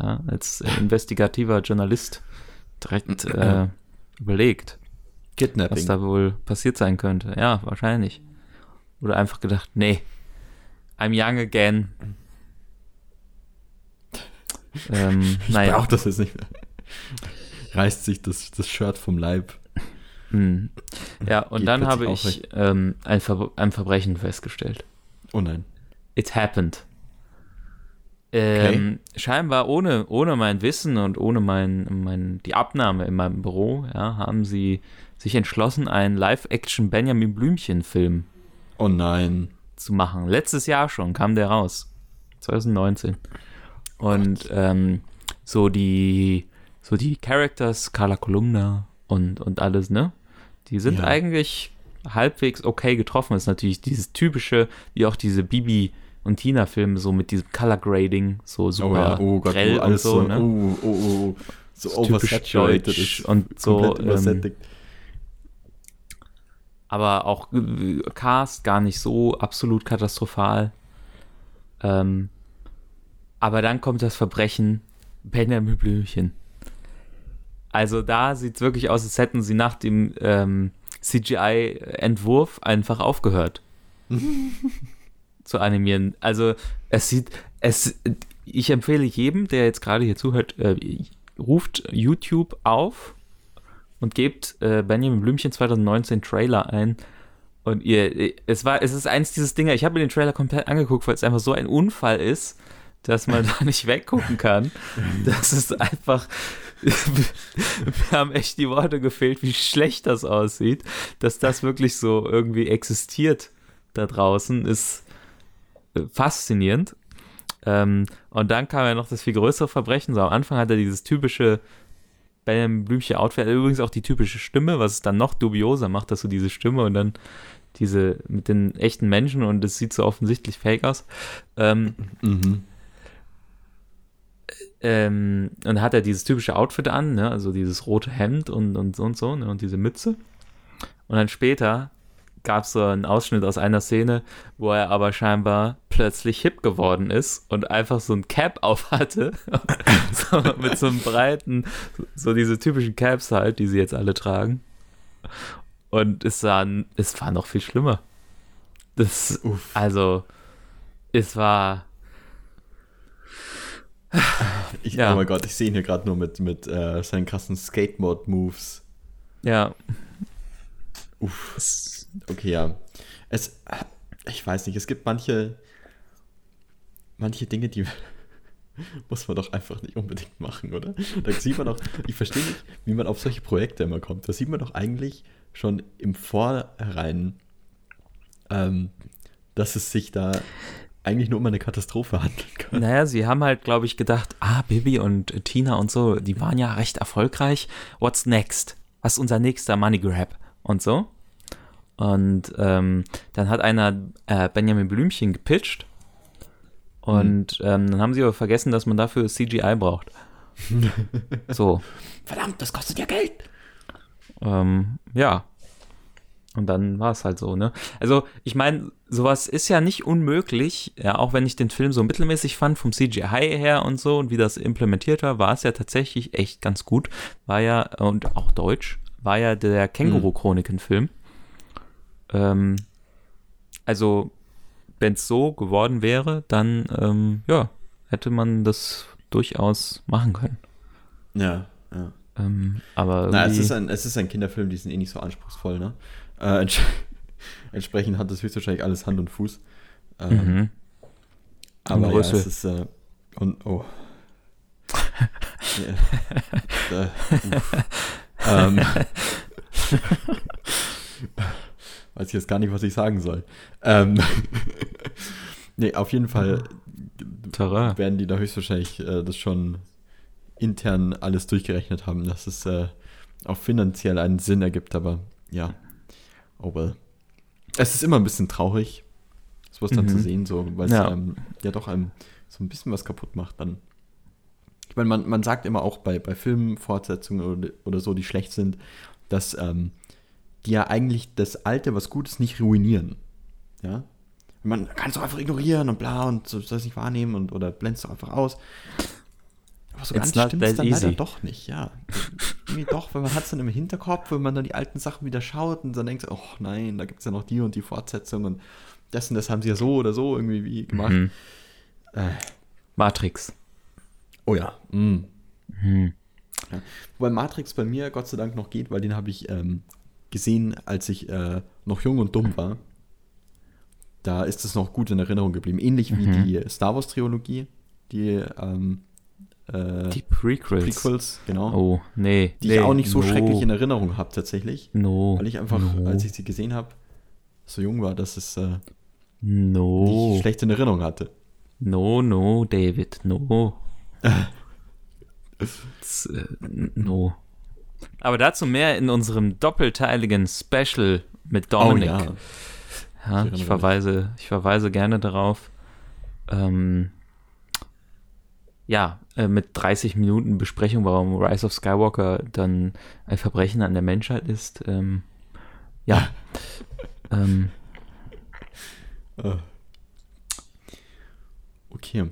Speaker 2: Ja, als äh, investigativer Journalist direkt äh, überlegt,
Speaker 3: Kidnapping.
Speaker 2: was da wohl passiert sein könnte. Ja, wahrscheinlich. Oder einfach gedacht, nee, I'm young again,
Speaker 3: ähm, ich naja. brauche das jetzt nicht mehr. Reißt sich das, das Shirt vom Leib.
Speaker 2: Hm. Ja, und Geht dann habe ich ähm, ein, Ver ein, Verbrechen festgestellt.
Speaker 3: Oh nein.
Speaker 2: It happened. Ähm, okay. Scheinbar ohne, ohne mein Wissen und ohne mein, mein, die Abnahme in meinem Büro, ja, haben sie sich entschlossen, einen Live-Action Benjamin Blümchen-Film
Speaker 3: oh nein.
Speaker 2: zu machen. Letztes Jahr schon kam der raus. 2019. Und ähm, so die so die Characters, Carla Kolumna und, und alles, ne? Die sind ja. eigentlich halbwegs okay getroffen. Das ist natürlich dieses typische, wie auch diese Bibi und Tina-Filme, so mit diesem Color Grading, so super oh ja, oh Gott, grell oh, und so, so, ne? Oh, oh, oh. So, so oversaturated ist und so. Ähm, aber auch äh, Cast gar nicht so absolut katastrophal. Ähm, aber dann kommt das Verbrechen Benjamin Blümchen. Also da sieht es wirklich aus, als hätten sie nach dem ähm, CGI-Entwurf einfach aufgehört zu animieren. Also es sieht, es, ich empfehle jedem, der jetzt gerade hier zuhört, äh, ruft YouTube auf und gebt äh, Benjamin Blümchen 2019 Trailer ein. Und ihr, es war, es ist eins dieses Dinger, ich habe mir den Trailer komplett angeguckt, weil es einfach so ein Unfall ist, dass man da nicht weggucken kann. Das ist einfach, wir haben echt die Worte gefehlt, wie schlecht das aussieht, dass das wirklich so irgendwie existiert da draußen, ist faszinierend. Ähm, und dann kam ja noch das viel größere Verbrechen. So am Anfang hat er dieses typische Benjamin Blümchen Outfit, übrigens auch die typische Stimme, was es dann noch dubioser macht, dass du diese Stimme und dann diese mit den echten Menschen und es sieht so offensichtlich fake aus. Ähm, mhm. ähm, und hat er dieses typische Outfit an, ne? also dieses rote Hemd und, und so und so ne? und diese Mütze. Und dann später gab es so einen Ausschnitt aus einer Szene, wo er aber scheinbar plötzlich hip geworden ist und einfach so ein Cap auf hatte. so, mit so einem breiten, so diese typischen Caps halt, die sie jetzt alle tragen. Und es war, es war noch viel schlimmer. Das, Uff. also, es war.
Speaker 3: Ich, ja. Oh mein Gott, ich sehe ihn hier gerade nur mit, mit äh, seinen krassen Skateboard-Moves.
Speaker 2: Ja.
Speaker 3: Uff. Okay, ja. Es, ich weiß nicht, es gibt manche, manche Dinge, die muss man doch einfach nicht unbedingt machen, oder? Da sieht man doch, ich verstehe nicht, wie man auf solche Projekte immer kommt. Da sieht man doch eigentlich schon im Vorhinein, ähm, dass es sich da eigentlich nur um eine Katastrophe handeln kann.
Speaker 2: Naja, sie haben halt, glaube ich, gedacht, ah, Bibi und Tina und so, die waren ja recht erfolgreich. What's next? Was ist unser nächster Money Grab? Und so. Und ähm, dann hat einer äh, Benjamin Blümchen gepitcht. Und mhm. ähm, dann haben sie aber vergessen, dass man dafür CGI braucht. so.
Speaker 3: Verdammt, das kostet ja Geld.
Speaker 2: Ähm, ja. Und dann war es halt so, ne? Also, ich meine, sowas ist ja nicht unmöglich, ja, auch wenn ich den Film so mittelmäßig fand, vom CGI her und so und wie das implementiert war, war es ja tatsächlich echt ganz gut. War ja, und auch deutsch, war ja der Känguru-Chroniken-Film. Ähm, also, wenn es so geworden wäre, dann ähm, ja, hätte man das durchaus machen können.
Speaker 3: Ja, ja.
Speaker 2: Ähm, aber
Speaker 3: Na, es ist, ein, es ist ein Kinderfilm, die sind eh nicht so anspruchsvoll, ne? Äh, ents entsprechend hat das höchstwahrscheinlich alles Hand und Fuß. Ähm, mhm. Aber ja, es ist äh, und oh. ja, da, ähm, weiß ich jetzt gar nicht, was ich sagen soll. Ähm, nee, auf jeden Fall Terrain. werden die da höchstwahrscheinlich äh, das schon intern alles durchgerechnet haben, dass es äh, auch finanziell einen Sinn ergibt, aber ja. Oh well. Es ist immer ein bisschen traurig, sowas mhm. dann zu mhm. sehen, so, weil es ja. Ähm, ja doch einem so ein bisschen was kaputt macht dann. Ich meine, man, man sagt immer auch bei, bei Filmfortsetzungen oder, oder so, die schlecht sind, dass ähm, die ja eigentlich das Alte, was Gutes, nicht ruinieren. Ja? Man kann es doch einfach ignorieren und bla und soll es nicht wahrnehmen und oder blendest es doch einfach aus. Aber so It's ganz stimmt es dann easy. leider doch nicht, ja. Irgendwie doch, weil man hat es dann im Hinterkopf, wenn man dann die alten Sachen wieder schaut und dann denkt, oh nein, da gibt es ja noch die und die Fortsetzung und das und das haben sie ja so oder so irgendwie wie gemacht. Mhm.
Speaker 2: Äh. Matrix.
Speaker 3: Oh ja. Mm. Mhm. ja. Wobei Matrix bei mir Gott sei Dank noch geht, weil den habe ich ähm, gesehen, als ich äh, noch jung und dumm war. Da ist es noch gut in Erinnerung geblieben. Ähnlich wie mhm. die Star Wars Trilogie, die ähm,
Speaker 2: äh, die Prequels.
Speaker 3: Prequels, genau.
Speaker 2: Oh, nee.
Speaker 3: Die
Speaker 2: nee,
Speaker 3: ich auch nicht so no. schrecklich in Erinnerung habe, tatsächlich.
Speaker 2: No.
Speaker 3: Weil ich einfach, no. als ich sie gesehen habe, so jung war, dass es äh,
Speaker 2: no.
Speaker 3: nicht schlecht in Erinnerung hatte.
Speaker 2: No, no, David, no. das, äh, no. Aber dazu mehr in unserem doppelteiligen Special mit Dominik. Oh, ja. ja ich, verweise, ich verweise gerne darauf. Ähm, ja, äh, mit 30 Minuten Besprechung, warum Rise of Skywalker dann ein Verbrechen an der Menschheit ist. Ähm, ja. ähm,
Speaker 3: ah. okay.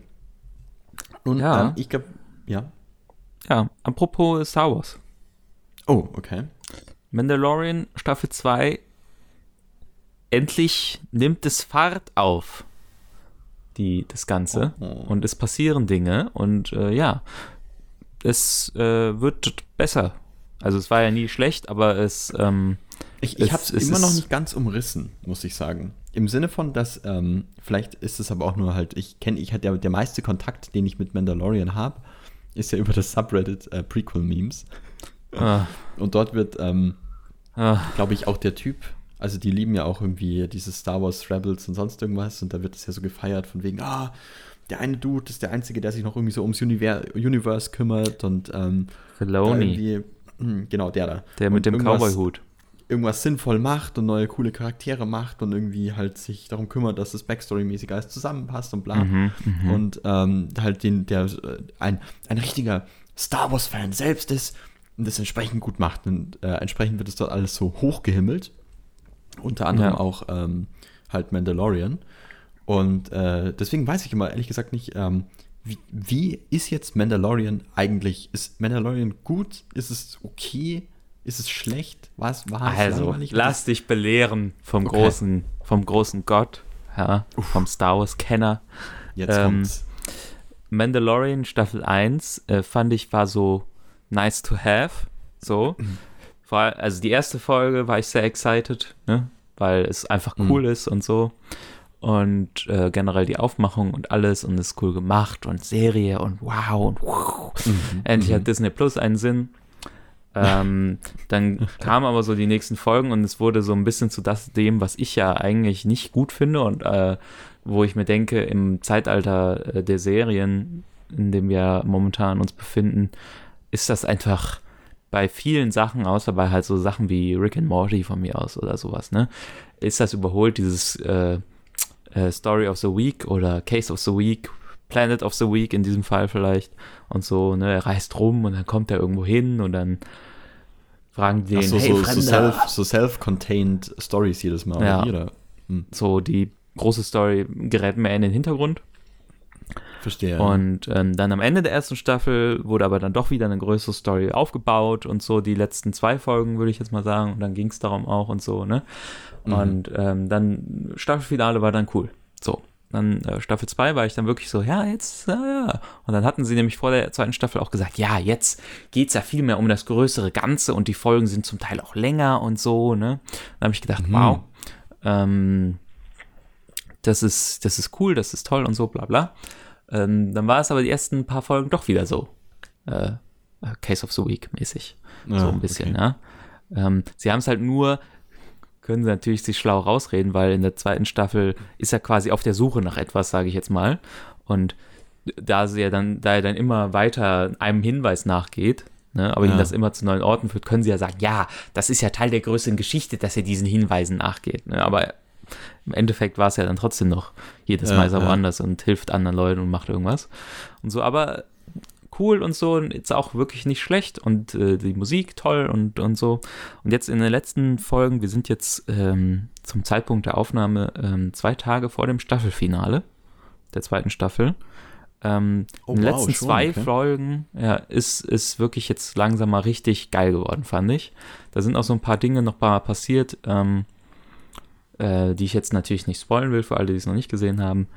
Speaker 3: Und ja. Ich glaube, ja.
Speaker 2: Ja, apropos Star Wars.
Speaker 3: Oh, okay.
Speaker 2: Mandalorian Staffel 2 endlich nimmt es Fahrt auf. Die, das Ganze. Oh. Und es passieren Dinge. Und äh, ja, es äh, wird besser. Also es war ja nie schlecht, aber es. Ähm,
Speaker 3: ich ich habe es immer noch nicht ganz umrissen, muss ich sagen. Im Sinne von, dass, ähm, vielleicht ist es aber auch nur halt, ich kenne, ich hatte der, der meiste Kontakt, den ich mit Mandalorian habe, ist ja über das Subreddit äh, Prequel-Memes. Ah. Und dort wird, ähm, ah. glaube ich, auch der Typ, also die lieben ja auch irgendwie diese Star Wars Rebels und sonst irgendwas und da wird es ja so gefeiert von wegen, ah, der eine Dude ist der Einzige, der sich noch irgendwie so ums Univer Universe kümmert und ähm,
Speaker 2: Filoni.
Speaker 3: Hm, genau, der da.
Speaker 2: Der mit dem Cowboy-Hut.
Speaker 3: Irgendwas sinnvoll macht und neue coole Charaktere macht und irgendwie halt sich darum kümmert, dass das Backstory-mäßig alles zusammenpasst und bla. Mhm, mhm. und ähm, halt den, der äh, ein, ein richtiger Star Wars-Fan selbst ist und das entsprechend gut macht. Und äh, entsprechend wird es dort alles so hochgehimmelt. Unter anderem ja. auch ähm, halt Mandalorian. Und äh, deswegen weiß ich immer ehrlich gesagt nicht, ähm, wie, wie, ist jetzt Mandalorian eigentlich? Ist Mandalorian gut? Ist es okay? Ist es schlecht? Was war
Speaker 2: es Also, lass dich belehren vom okay. großen, vom großen Gott, ja, vom Star Wars Kenner. Jetzt ähm, kommt's. Mandalorian Staffel 1 äh, fand ich war so nice to have, so. also die erste Folge war ich sehr excited, ne? weil es einfach mhm. cool mhm. ist und so und äh, generell die Aufmachung und alles und ist cool gemacht und Serie und wow und wow. Mhm. endlich hat mhm. Disney Plus einen Sinn. Ähm, dann kamen aber so die nächsten Folgen und es wurde so ein bisschen zu das, dem, was ich ja eigentlich nicht gut finde und äh, wo ich mir denke, im Zeitalter äh, der Serien, in dem wir momentan uns befinden, ist das einfach bei vielen Sachen, außer bei halt so Sachen wie Rick and Morty von mir aus oder sowas, ne, ist das überholt, dieses äh, äh, Story of the Week oder Case of the Week, Planet of the Week in diesem Fall vielleicht und so, ne, er reist rum und dann kommt er irgendwo hin und dann fragen die den,
Speaker 3: so, hey, so, self, so self-contained Stories jedes Mal.
Speaker 2: Ja, hm. so die große Story gerät mehr in den Hintergrund.
Speaker 3: Verstehe.
Speaker 2: Und ähm, dann am Ende der ersten Staffel wurde aber dann doch wieder eine größere Story aufgebaut und so die letzten zwei Folgen, würde ich jetzt mal sagen. Und dann ging es darum auch und so, ne? Mhm. Und ähm, dann Staffelfinale war dann cool. So. Dann äh, Staffel 2 war ich dann wirklich so, ja, jetzt, ja, ja. Und dann hatten sie nämlich vor der zweiten Staffel auch gesagt, ja, jetzt geht es ja viel mehr um das größere Ganze und die Folgen sind zum Teil auch länger und so, ne? Dann habe ich gedacht, mhm. wow, ähm, das ist, das ist cool, das ist toll und so, bla bla. Ähm, dann war es aber die ersten paar Folgen doch wieder so. Äh, äh Case of the Week mäßig. Ja, so ein bisschen, okay. ja. Ähm, sie haben es halt nur können sie natürlich sich schlau rausreden, weil in der zweiten Staffel ist er quasi auf der Suche nach etwas, sage ich jetzt mal. Und da sie ja dann, da er dann immer weiter einem Hinweis nachgeht, ne, aber ja. ihn das immer zu neuen Orten führt, können sie ja sagen, ja, das ist ja Teil der größeren Geschichte, dass er diesen Hinweisen nachgeht. Ne, aber im Endeffekt war es ja dann trotzdem noch jedes Mal ja, woanders und hilft anderen Leuten und macht irgendwas. Und so, aber cool und so und jetzt auch wirklich nicht schlecht und äh, die Musik toll und, und so. Und jetzt in den letzten Folgen, wir sind jetzt ähm, zum Zeitpunkt der Aufnahme ähm, zwei Tage vor dem Staffelfinale der zweiten Staffel. Ähm, oh, in den wow, letzten schon, zwei okay. Folgen ja, ist, ist wirklich jetzt langsam mal richtig geil geworden, fand ich. Da sind auch so ein paar Dinge noch mal passiert, ähm, äh, die ich jetzt natürlich nicht spoilen will, für alle, die es noch nicht gesehen haben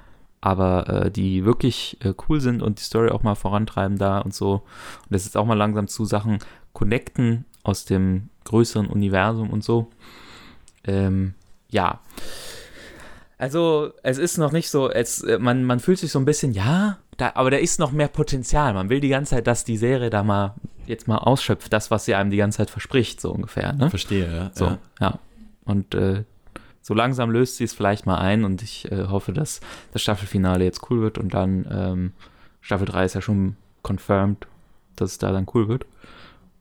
Speaker 2: aber äh, die wirklich äh, cool sind und die Story auch mal vorantreiben da und so. Und das ist auch mal langsam zu Sachen connecten aus dem größeren Universum und so. Ähm, ja. Also, es ist noch nicht so, es, äh, man, man fühlt sich so ein bisschen, ja, da, aber da ist noch mehr Potenzial. Man will die ganze Zeit, dass die Serie da mal jetzt mal ausschöpft, das, was sie einem die ganze Zeit verspricht, so ungefähr. Ne?
Speaker 3: Verstehe, ja.
Speaker 2: So, ja. ja. Und äh, so langsam löst sie es vielleicht mal ein und ich äh, hoffe, dass das Staffelfinale jetzt cool wird und dann ähm, Staffel 3 ist ja schon confirmed, dass es da dann cool wird.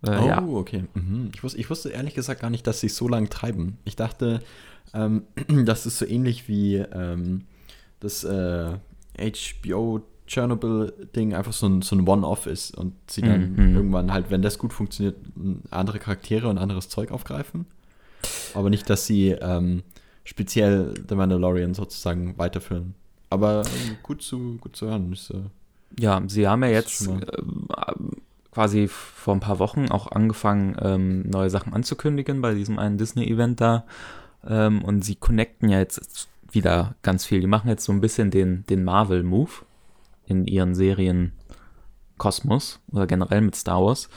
Speaker 3: Äh, oh, ja. okay. Mhm. Ich, wusste, ich wusste ehrlich gesagt gar nicht, dass sie es so lange treiben. Ich dachte, ähm, das ist so ähnlich wie ähm, das äh, HBO Chernobyl-Ding einfach so ein, so ein One-Off ist und sie dann mhm. irgendwann halt, wenn das gut funktioniert, andere Charaktere und anderes Zeug aufgreifen. Aber nicht, dass sie ähm, speziell The Mandalorian sozusagen weiterführen. Aber ähm, gut zu, gut zu hören. Ist, äh,
Speaker 2: ja, sie haben ja jetzt äh, quasi vor ein paar Wochen auch angefangen, ähm, neue Sachen anzukündigen bei diesem einen Disney-Event da. Ähm, und sie connecten ja jetzt wieder ganz viel. Die machen jetzt so ein bisschen den, den Marvel-Move in ihren Serien Kosmos oder generell mit Star Wars.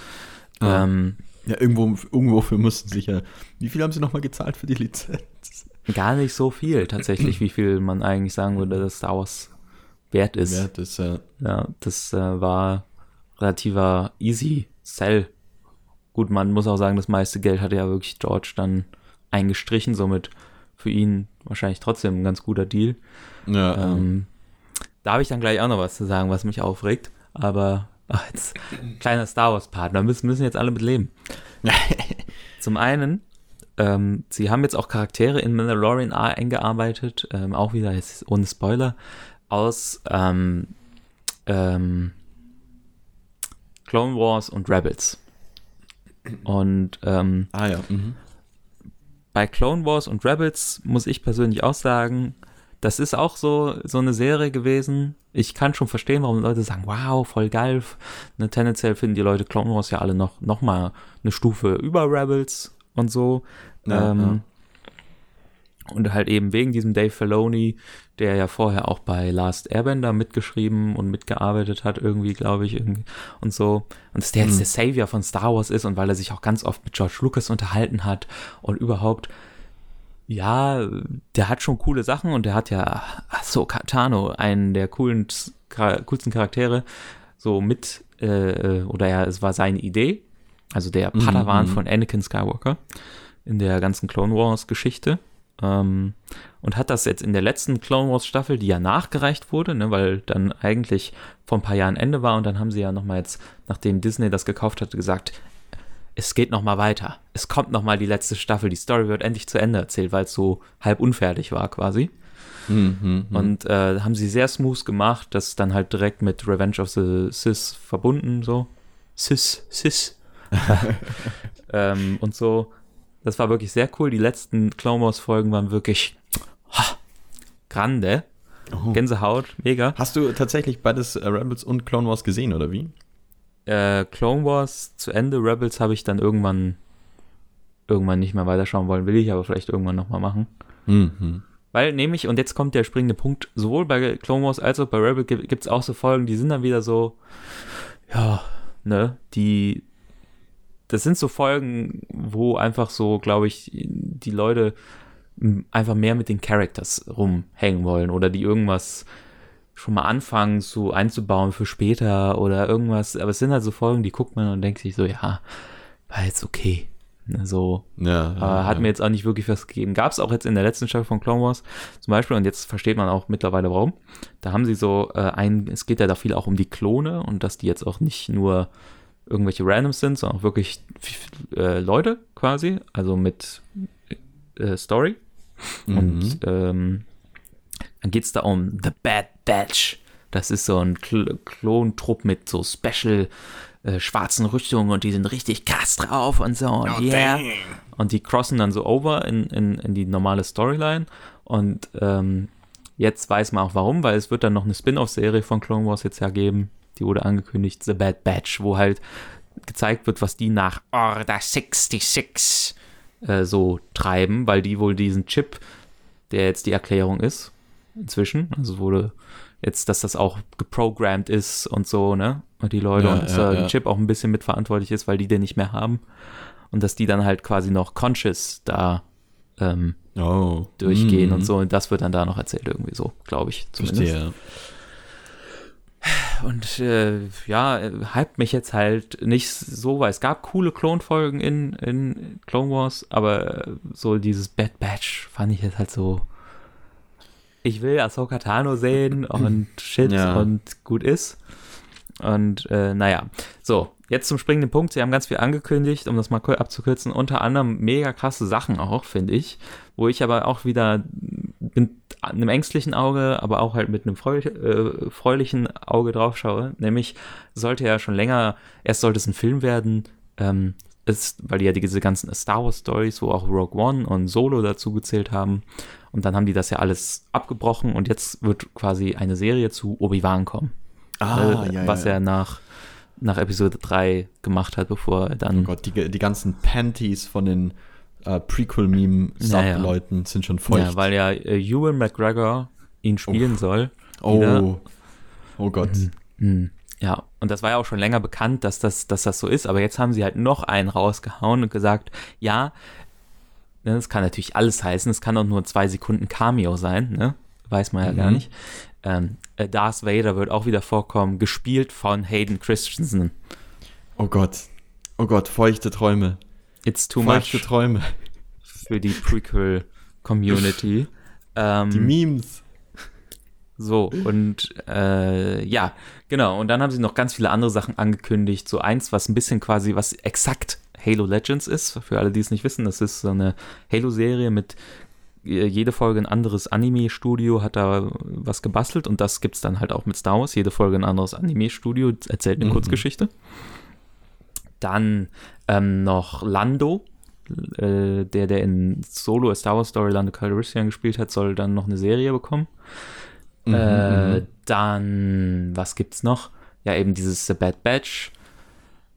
Speaker 3: Ah. Ähm, ja, irgendwo, irgendwofür mussten sie ja. Wie viel haben sie nochmal gezahlt für die Lizenz?
Speaker 2: Gar nicht so viel tatsächlich, wie viel man eigentlich sagen würde, dass Star Wars wert ist.
Speaker 3: Wert ist, ja.
Speaker 2: Ja, das äh, war relativer easy sell. Gut, man muss auch sagen, das meiste Geld hatte ja wirklich George dann eingestrichen, somit für ihn wahrscheinlich trotzdem ein ganz guter Deal. Ja, ähm, da habe ich dann gleich auch noch was zu sagen, was mich aufregt, aber ach, jetzt kleiner Star Wars Partner müssen, müssen jetzt alle mit leben. Zum einen, ähm, sie haben jetzt auch Charaktere in Mandalorian eingearbeitet, ähm, auch wieder jetzt ohne Spoiler, aus ähm, ähm, Clone Wars und Rebels. Und ähm,
Speaker 3: ah, ja. mhm.
Speaker 2: bei Clone Wars und Rebels muss ich persönlich auch sagen, das ist auch so, so eine Serie gewesen. Ich kann schon verstehen, warum Leute sagen, wow, voll geil. Ne, tendenziell finden die Leute Clone Wars ja alle noch, noch mal eine Stufe über Rebels und so. Ja, ähm, ja. Und halt eben wegen diesem Dave Filoni, der ja vorher auch bei Last Airbender mitgeschrieben und mitgearbeitet hat, irgendwie, glaube ich, irgendwie und so. Und dass der jetzt mhm. der Savior von Star Wars ist und weil er sich auch ganz oft mit George Lucas unterhalten hat und überhaupt, ja, der hat schon coole Sachen und der hat ja, ach so, Katano, einen der coolen, coolsten Charaktere, so mit, äh, oder ja, es war seine Idee, also der mhm, Padawan mhm. von Anakin Skywalker in der ganzen Clone Wars Geschichte. Ähm, und hat das jetzt in der letzten Clone Wars Staffel, die ja nachgereicht wurde, ne, weil dann eigentlich vor ein paar Jahren Ende war und dann haben sie ja nochmal jetzt, nachdem Disney das gekauft hatte, gesagt, es geht nochmal weiter. Es kommt nochmal die letzte Staffel. Die Story wird endlich zu Ende erzählt, weil es so halb unfertig war quasi. Mhm, mh. Und äh, haben sie sehr smooth gemacht, das dann halt direkt mit Revenge of the Sis verbunden, so. Sis, Sis. ähm, und so. Das war wirklich sehr cool. Die letzten Clone Wars Folgen waren wirklich ha, grande. Oh. Gänsehaut, mega.
Speaker 3: Hast du tatsächlich beides äh, Rebels und Clone Wars gesehen, oder wie?
Speaker 2: Äh, Clone Wars zu Ende, Rebels habe ich dann irgendwann irgendwann nicht mehr weiterschauen wollen, will ich aber vielleicht irgendwann nochmal machen. Mhm. Weil nämlich, und jetzt kommt der springende Punkt, sowohl bei Clone Wars als auch bei Rebels gibt es auch so Folgen, die sind dann wieder so, ja, ne, die das sind so Folgen, wo einfach so, glaube ich, die Leute einfach mehr mit den Characters rumhängen wollen oder die irgendwas schon mal anfangen so einzubauen für später oder irgendwas. Aber es sind halt so Folgen, die guckt man und denkt sich so, ja, war jetzt okay. Ne, so ja, ja, äh, hat ja. mir jetzt auch nicht wirklich was gegeben. Gab es auch jetzt in der letzten Staffel von Clone Wars zum Beispiel, und jetzt versteht man auch mittlerweile warum. Da haben sie so äh, ein, es geht ja da viel auch um die Klone und dass die jetzt auch nicht nur irgendwelche Randoms sind, sondern auch wirklich äh, Leute quasi, also mit äh, Story. Mhm. Und ähm, dann geht es da um The Bad Batch. Das ist so ein Kl Klontrupp mit so Special äh, schwarzen Rüstungen und die sind richtig krass drauf und so. Und, oh, yeah. und die crossen dann so over in, in, in die normale Storyline. Und ähm, jetzt weiß man auch warum, weil es wird dann noch eine Spin-off-Serie von Clone Wars jetzt ja geben, die wurde angekündigt, The Bad Batch, wo halt gezeigt wird, was die nach Order 66 äh, so treiben, weil die wohl diesen Chip, der jetzt die Erklärung ist, inzwischen, also wurde jetzt, dass das auch geprogrammt ist und so, ne? Und die Leute ja, und dass ja, der ja. Chip auch ein bisschen mitverantwortlich ist, weil die den nicht mehr haben. Und dass die dann halt quasi noch conscious da ähm, oh. durchgehen mm. und so. Und das wird dann da noch erzählt, irgendwie so, glaube ich. Zumindest. Verstehe. Und äh, ja, hypt mich jetzt halt nicht so, weil es gab coole Klonfolgen in, in Clone Wars, aber so dieses Bad Batch fand ich jetzt halt so. Ich will Ahsoka Tano sehen und shit ja. und gut ist. Und äh, naja, so, jetzt zum springenden Punkt. Sie haben ganz viel angekündigt, um das mal abzukürzen. Unter anderem mega krasse Sachen auch, finde ich. Wo ich aber auch wieder mit einem ängstlichen Auge, aber auch halt mit einem freulich, äh, freulichen Auge drauf schaue. Nämlich sollte ja schon länger, erst sollte es ein Film werden, ähm, ist, weil die ja diese ganzen Star Wars Stories, wo auch Rogue One und Solo dazu gezählt haben. Und dann haben die das ja alles abgebrochen und jetzt wird quasi eine Serie zu Obi-Wan kommen. Ah, äh, ja, was ja. ja nach nach Episode 3 gemacht hat, bevor er dann.
Speaker 3: Oh Gott, die, die ganzen Panties von den äh, Prequel-Meme-Sub-Leuten naja. sind schon feucht.
Speaker 2: Ja, weil ja äh, Ewan McGregor ihn spielen oh. soll.
Speaker 3: Oh. Oh Gott. Mhm.
Speaker 2: Mhm. Ja, und das war ja auch schon länger bekannt, dass das, dass das so ist, aber jetzt haben sie halt noch einen rausgehauen und gesagt, ja, ne, das kann natürlich alles heißen, es kann auch nur zwei Sekunden Cameo sein, ne? Weiß man ja mhm. gar nicht. Ähm, äh, Darth Vader wird auch wieder vorkommen, gespielt von Hayden Christensen.
Speaker 3: Oh Gott. Oh Gott, feuchte Träume.
Speaker 2: It's too
Speaker 3: feuchte much. Träume.
Speaker 2: Für die Prequel-Community.
Speaker 3: ähm, die Memes.
Speaker 2: So, und äh, ja, genau. Und dann haben sie noch ganz viele andere Sachen angekündigt. So eins, was ein bisschen quasi, was exakt Halo Legends ist. Für alle, die es nicht wissen, das ist so eine Halo-Serie mit äh, jede Folge ein anderes Anime-Studio hat da was gebastelt und das gibt es dann halt auch mit Star Wars. Jede Folge ein anderes Anime-Studio erzählt eine mhm. Kurzgeschichte. Dann ähm, noch Lando, äh, der, der in Solo A Star Wars Story Lando Calrissian gespielt hat, soll dann noch eine Serie bekommen. Mhm, äh, mhm. dann, was gibt's noch? Ja, eben dieses The Bad Batch.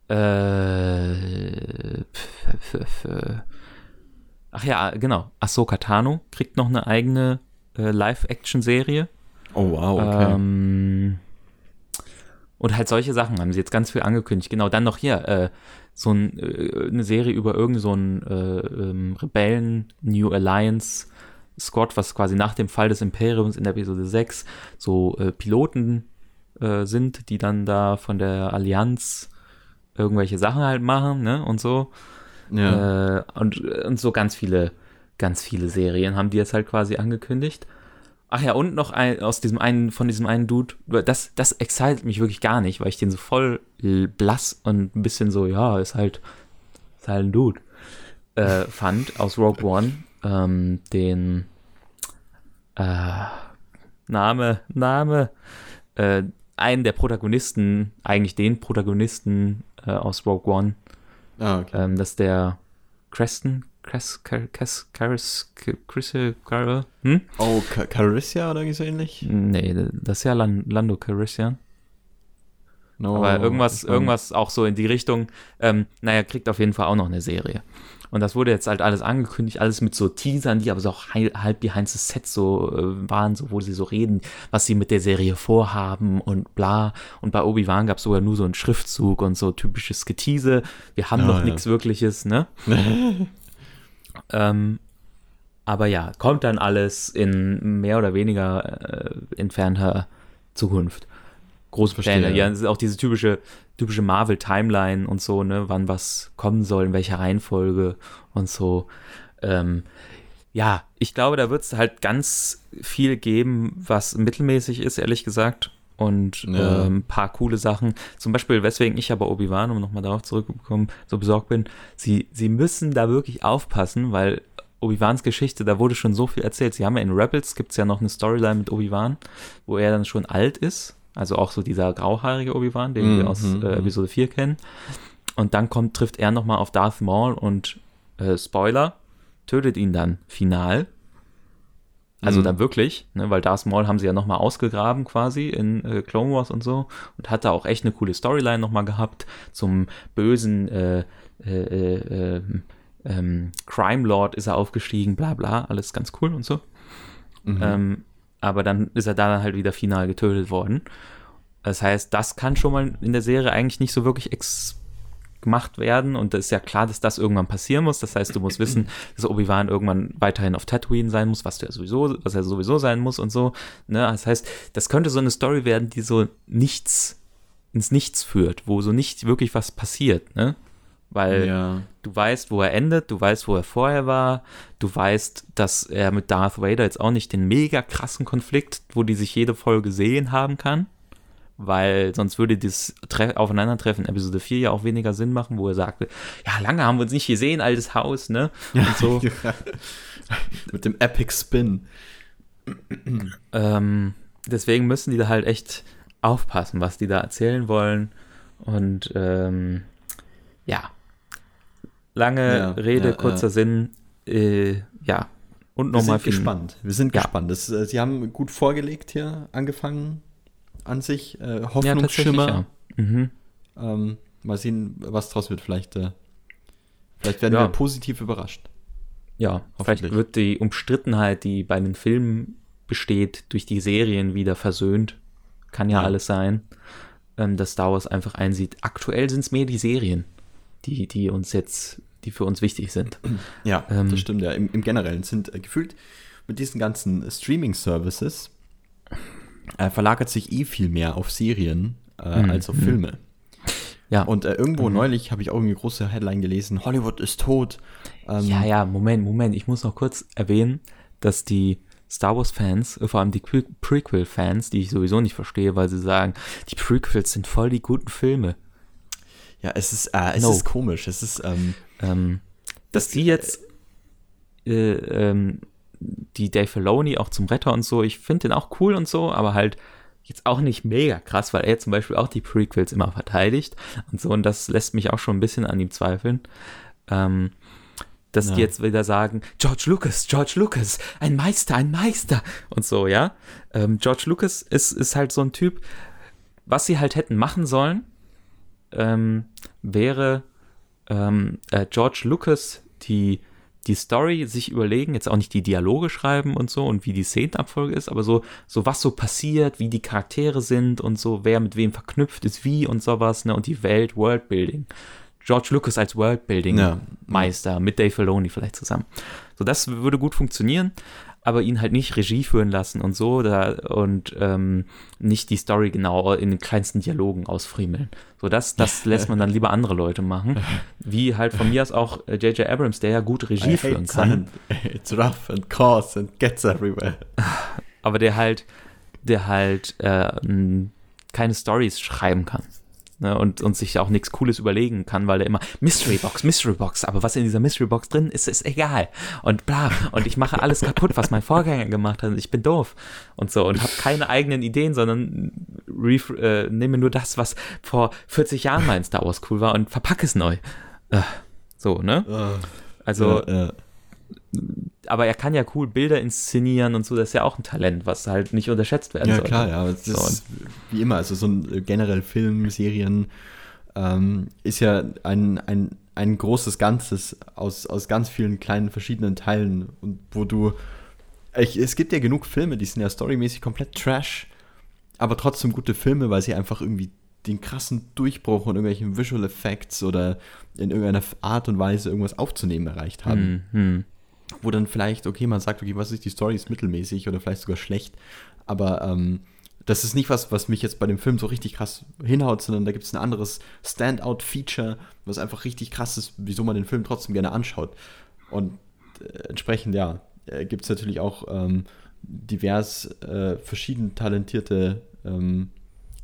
Speaker 2: Äh, ach ja, genau. Ahsoka Tano kriegt noch eine eigene äh, Live-Action-Serie.
Speaker 3: Oh, wow, okay.
Speaker 2: Ähm, und halt solche Sachen haben sie jetzt ganz viel angekündigt. Genau, dann noch hier äh, so ein, äh, eine Serie über irgendeinen so äh, ähm, Rebellen, New Alliance Squad, was quasi nach dem Fall des Imperiums in der Episode 6 so äh, Piloten äh, sind, die dann da von der Allianz irgendwelche Sachen halt machen, ne, und so. Ja. Äh, und, und so ganz viele, ganz viele Serien haben die jetzt halt quasi angekündigt. Ach ja, und noch ein, aus diesem einen, von diesem einen Dude, das, das excited mich wirklich gar nicht, weil ich den so voll blass und ein bisschen so, ja, ist halt, ist halt ein Dude, äh, fand aus Rogue One ähm, den äh, Name, Name, äh, einen der Protagonisten, eigentlich den Protagonisten äh, aus Rogue One. Ah, okay. Ähm, das ist der Creston, Chris, Chris, Chris, Chris,
Speaker 3: hm? Oh, Carissia oder so ähnlich?
Speaker 2: Nee, das ist ja Lando Carissian. No, Aber irgendwas, irgendwas auch so in die Richtung. Ähm, naja, kriegt auf jeden Fall auch noch eine Serie. Und das wurde jetzt halt alles angekündigt, alles mit so Teasern, die aber so auch halb behind the set so äh, waren, so wo sie so reden, was sie mit der Serie vorhaben und bla. Und bei Obi-Wan gab es sogar nur so einen Schriftzug und so typisches Getiese. Wir haben oh, noch ja. nichts Wirkliches, ne? ähm, aber ja, kommt dann alles in mehr oder weniger äh, entfernter Zukunft. Große Pläne. Ja, das ist auch diese typische typische Marvel-Timeline und so, ne, wann was kommen soll, in welcher Reihenfolge und so. Ähm, ja, ich glaube, da wird es halt ganz viel geben, was mittelmäßig ist, ehrlich gesagt. Und ja. äh, ein paar coole Sachen. Zum Beispiel, weswegen ich aber Obi-Wan, um nochmal darauf zurückzukommen, so besorgt bin, sie, sie müssen da wirklich aufpassen, weil Obi-Wans Geschichte, da wurde schon so viel erzählt. Sie haben ja in Rebels, gibt es ja noch eine Storyline mit Obi-Wan, wo er dann schon alt ist also auch so dieser grauhaarige Obi-Wan, den mhm, wir aus mhm, äh. Episode 4 kennen. Und dann kommt, trifft er nochmal auf Darth Maul und äh, Spoiler, tötet ihn dann final. Also mhm. dann wirklich, ne, weil Darth Maul haben sie ja nochmal ausgegraben quasi in äh, Clone Wars und so und hat da auch echt eine coole Storyline nochmal gehabt zum bösen äh, äh, äh, ähm, Crime Lord ist er aufgestiegen, bla bla, alles ganz cool und so. Mhm. Ähm, aber dann ist er da halt wieder final getötet worden. Das heißt, das kann schon mal in der Serie eigentlich nicht so wirklich gemacht werden und es ist ja klar, dass das irgendwann passieren muss. Das heißt, du musst wissen, dass Obi-Wan irgendwann weiterhin auf Tatooine sein muss, was, du ja sowieso, was er sowieso sein muss und so. Ne? Das heißt, das könnte so eine Story werden, die so nichts ins Nichts führt, wo so nicht wirklich was passiert. Ne? Weil ja. du weißt, wo er endet, du weißt, wo er vorher war, du weißt, dass er mit Darth Vader jetzt auch nicht den mega krassen Konflikt, wo die sich jede Folge sehen haben kann. Weil sonst würde das Tre Aufeinandertreffen Episode 4 ja auch weniger Sinn machen, wo er sagte, ja, lange haben wir uns nicht gesehen, altes Haus, ne? Und so.
Speaker 3: mit dem Epic Spin.
Speaker 2: ähm, deswegen müssen die da halt echt aufpassen, was die da erzählen wollen. Und ähm, ja, Lange ja, Rede, ja, kurzer ja. Sinn. Äh, ja.
Speaker 3: Und nochmal viel. gespannt. Wir sind gespannt. Das, äh, Sie haben gut vorgelegt hier, angefangen an sich. Äh, Hoffnungsschimmer. Mhm. Ähm, mal sehen, was draus wird. Vielleicht, äh, vielleicht werden ja. wir positiv überrascht.
Speaker 2: Ja, vielleicht wird die Umstrittenheit, die bei den Filmen besteht, durch die Serien wieder versöhnt. Kann ja, ja. alles sein, ähm, dass Star Wars einfach einsieht. Aktuell sind es mehr die Serien, die, die uns jetzt, die für uns wichtig sind.
Speaker 3: Ja, ähm, das stimmt ja. Im, im Generellen sind äh, gefühlt mit diesen ganzen Streaming-Services äh, verlagert sich eh viel mehr auf Serien äh, mhm. als auf Filme. Ja. Und äh, irgendwo mhm. neulich habe ich auch eine große Headline gelesen, Hollywood ist tot.
Speaker 2: Ähm, ja, ja, Moment, Moment. Ich muss noch kurz erwähnen, dass die Star Wars-Fans, vor allem die Prequel-Fans, die ich sowieso nicht verstehe, weil sie sagen, die Prequels sind voll die guten Filme.
Speaker 3: Ja, es ist, äh, es no. ist komisch. Es ist, ähm,
Speaker 2: ähm, dass die jetzt äh, ähm, die Dave Filoni auch zum Retter und so, ich finde den auch cool und so, aber halt jetzt auch nicht mega krass, weil er zum Beispiel auch die Prequels immer verteidigt und so und das lässt mich auch schon ein bisschen an ihm zweifeln. Ähm, dass ja. die jetzt wieder sagen, George Lucas, George Lucas, ein Meister, ein Meister und so, ja. Ähm, George Lucas ist, ist halt so ein Typ, was sie halt hätten machen sollen, ähm, wäre ähm, äh, George Lucas die die Story sich überlegen, jetzt auch nicht die Dialoge schreiben und so und wie die Szenenabfolge ist, aber so, so was so passiert, wie die Charaktere sind und so, wer mit wem verknüpft ist, wie und sowas, ne, und die Welt, Worldbuilding. George Lucas als Worldbuilding-Meister ja. mit Dave Filoni vielleicht zusammen. So, das würde gut funktionieren, aber ihn halt nicht Regie führen lassen und so da, und ähm, nicht die Story genau in den kleinsten Dialogen ausfriemeln. So, das, das lässt man dann lieber andere Leute machen. Wie halt von mir aus auch J.J. Äh, Abrams, der ja gut Regie I führen kann.
Speaker 3: It's rough and coarse and gets everywhere.
Speaker 2: Aber der halt, der halt äh, keine Stories schreiben kann ne, und, und sich auch nichts Cooles überlegen kann, weil er immer Mystery Box, Mystery Box, aber was in dieser Mystery Box drin ist, ist egal und bla und ich mache alles kaputt, was mein Vorgänger gemacht hat, ich bin doof und so und habe keine eigenen Ideen, sondern äh, nehme nur das, was vor 40 Jahren mal in Star Wars cool war und verpacke es neu. Äh, so, ne? Äh, also ja, ja aber er kann ja cool Bilder inszenieren und so, das ist ja auch ein Talent, was halt nicht unterschätzt werden
Speaker 3: ja, sollte. Ja, klar, ja. Das so. ist wie immer, also so ein äh, generell Film, Serien ähm, ist ja ein, ein, ein großes Ganzes aus, aus ganz vielen kleinen verschiedenen Teilen und wo du ich, es gibt ja genug Filme, die sind ja storymäßig komplett trash, aber trotzdem gute Filme, weil sie einfach irgendwie den krassen Durchbruch und irgendwelchen Visual Effects oder in irgendeiner Art und Weise irgendwas aufzunehmen erreicht haben. Mhm wo dann vielleicht, okay, man sagt, okay, was ist die Story, ist mittelmäßig oder vielleicht sogar schlecht, aber ähm, das ist nicht was, was mich jetzt bei dem Film so richtig krass hinhaut, sondern da gibt es ein anderes Standout-Feature, was einfach richtig krass ist, wieso man den Film trotzdem gerne anschaut. Und äh, entsprechend, ja, äh, gibt es natürlich auch ähm, divers äh, verschieden talentierte ähm,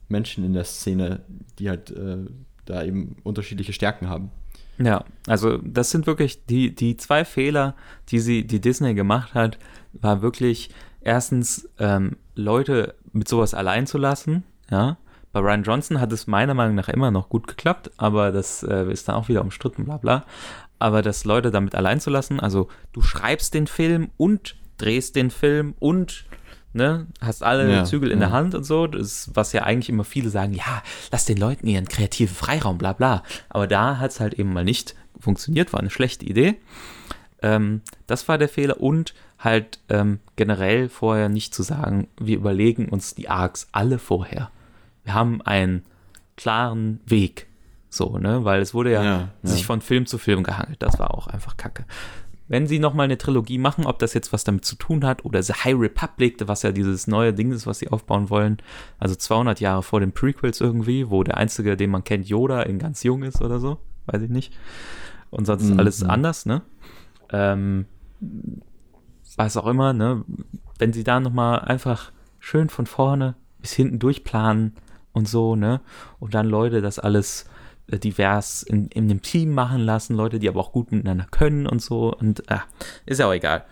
Speaker 3: Menschen in der Szene, die halt äh, da eben unterschiedliche Stärken haben.
Speaker 2: Ja, also das sind wirklich die, die zwei Fehler, die sie, die Disney gemacht hat, war wirklich erstens ähm, Leute mit sowas allein zu lassen, ja. Bei Ryan Johnson hat es meiner Meinung nach immer noch gut geklappt, aber das äh, ist dann auch wieder umstritten, bla bla. Aber das Leute damit allein zu lassen, also du schreibst den Film und drehst den Film und ne, hast alle ja, Zügel in ja. der Hand und so, das, was ja eigentlich immer viele sagen, ja, lass den Leuten ihren kreativen Freiraum, bla bla. Aber da hat es halt eben mal nicht funktioniert, war eine schlechte Idee. Ähm, das war der Fehler und halt ähm, generell vorher nicht zu sagen, wir überlegen uns die Arcs alle vorher. Wir haben einen klaren Weg. So, ne? Weil es wurde ja, ja sich von Film zu Film gehangelt. Das war auch einfach Kacke wenn sie nochmal eine Trilogie machen, ob das jetzt was damit zu tun hat oder The High Republic, was ja dieses neue Ding ist, was sie aufbauen wollen, also 200 Jahre vor den Prequels irgendwie, wo der einzige, den man kennt, Yoda in ganz jung ist oder so, weiß ich nicht. Und sonst mhm. alles anders, ne? Ähm, was auch immer, ne? Wenn sie da nochmal einfach schön von vorne bis hinten durchplanen und so, ne? Und dann Leute das alles divers in, in dem Team machen lassen, Leute, die aber auch gut miteinander können und so. Und ah, ist ja auch egal.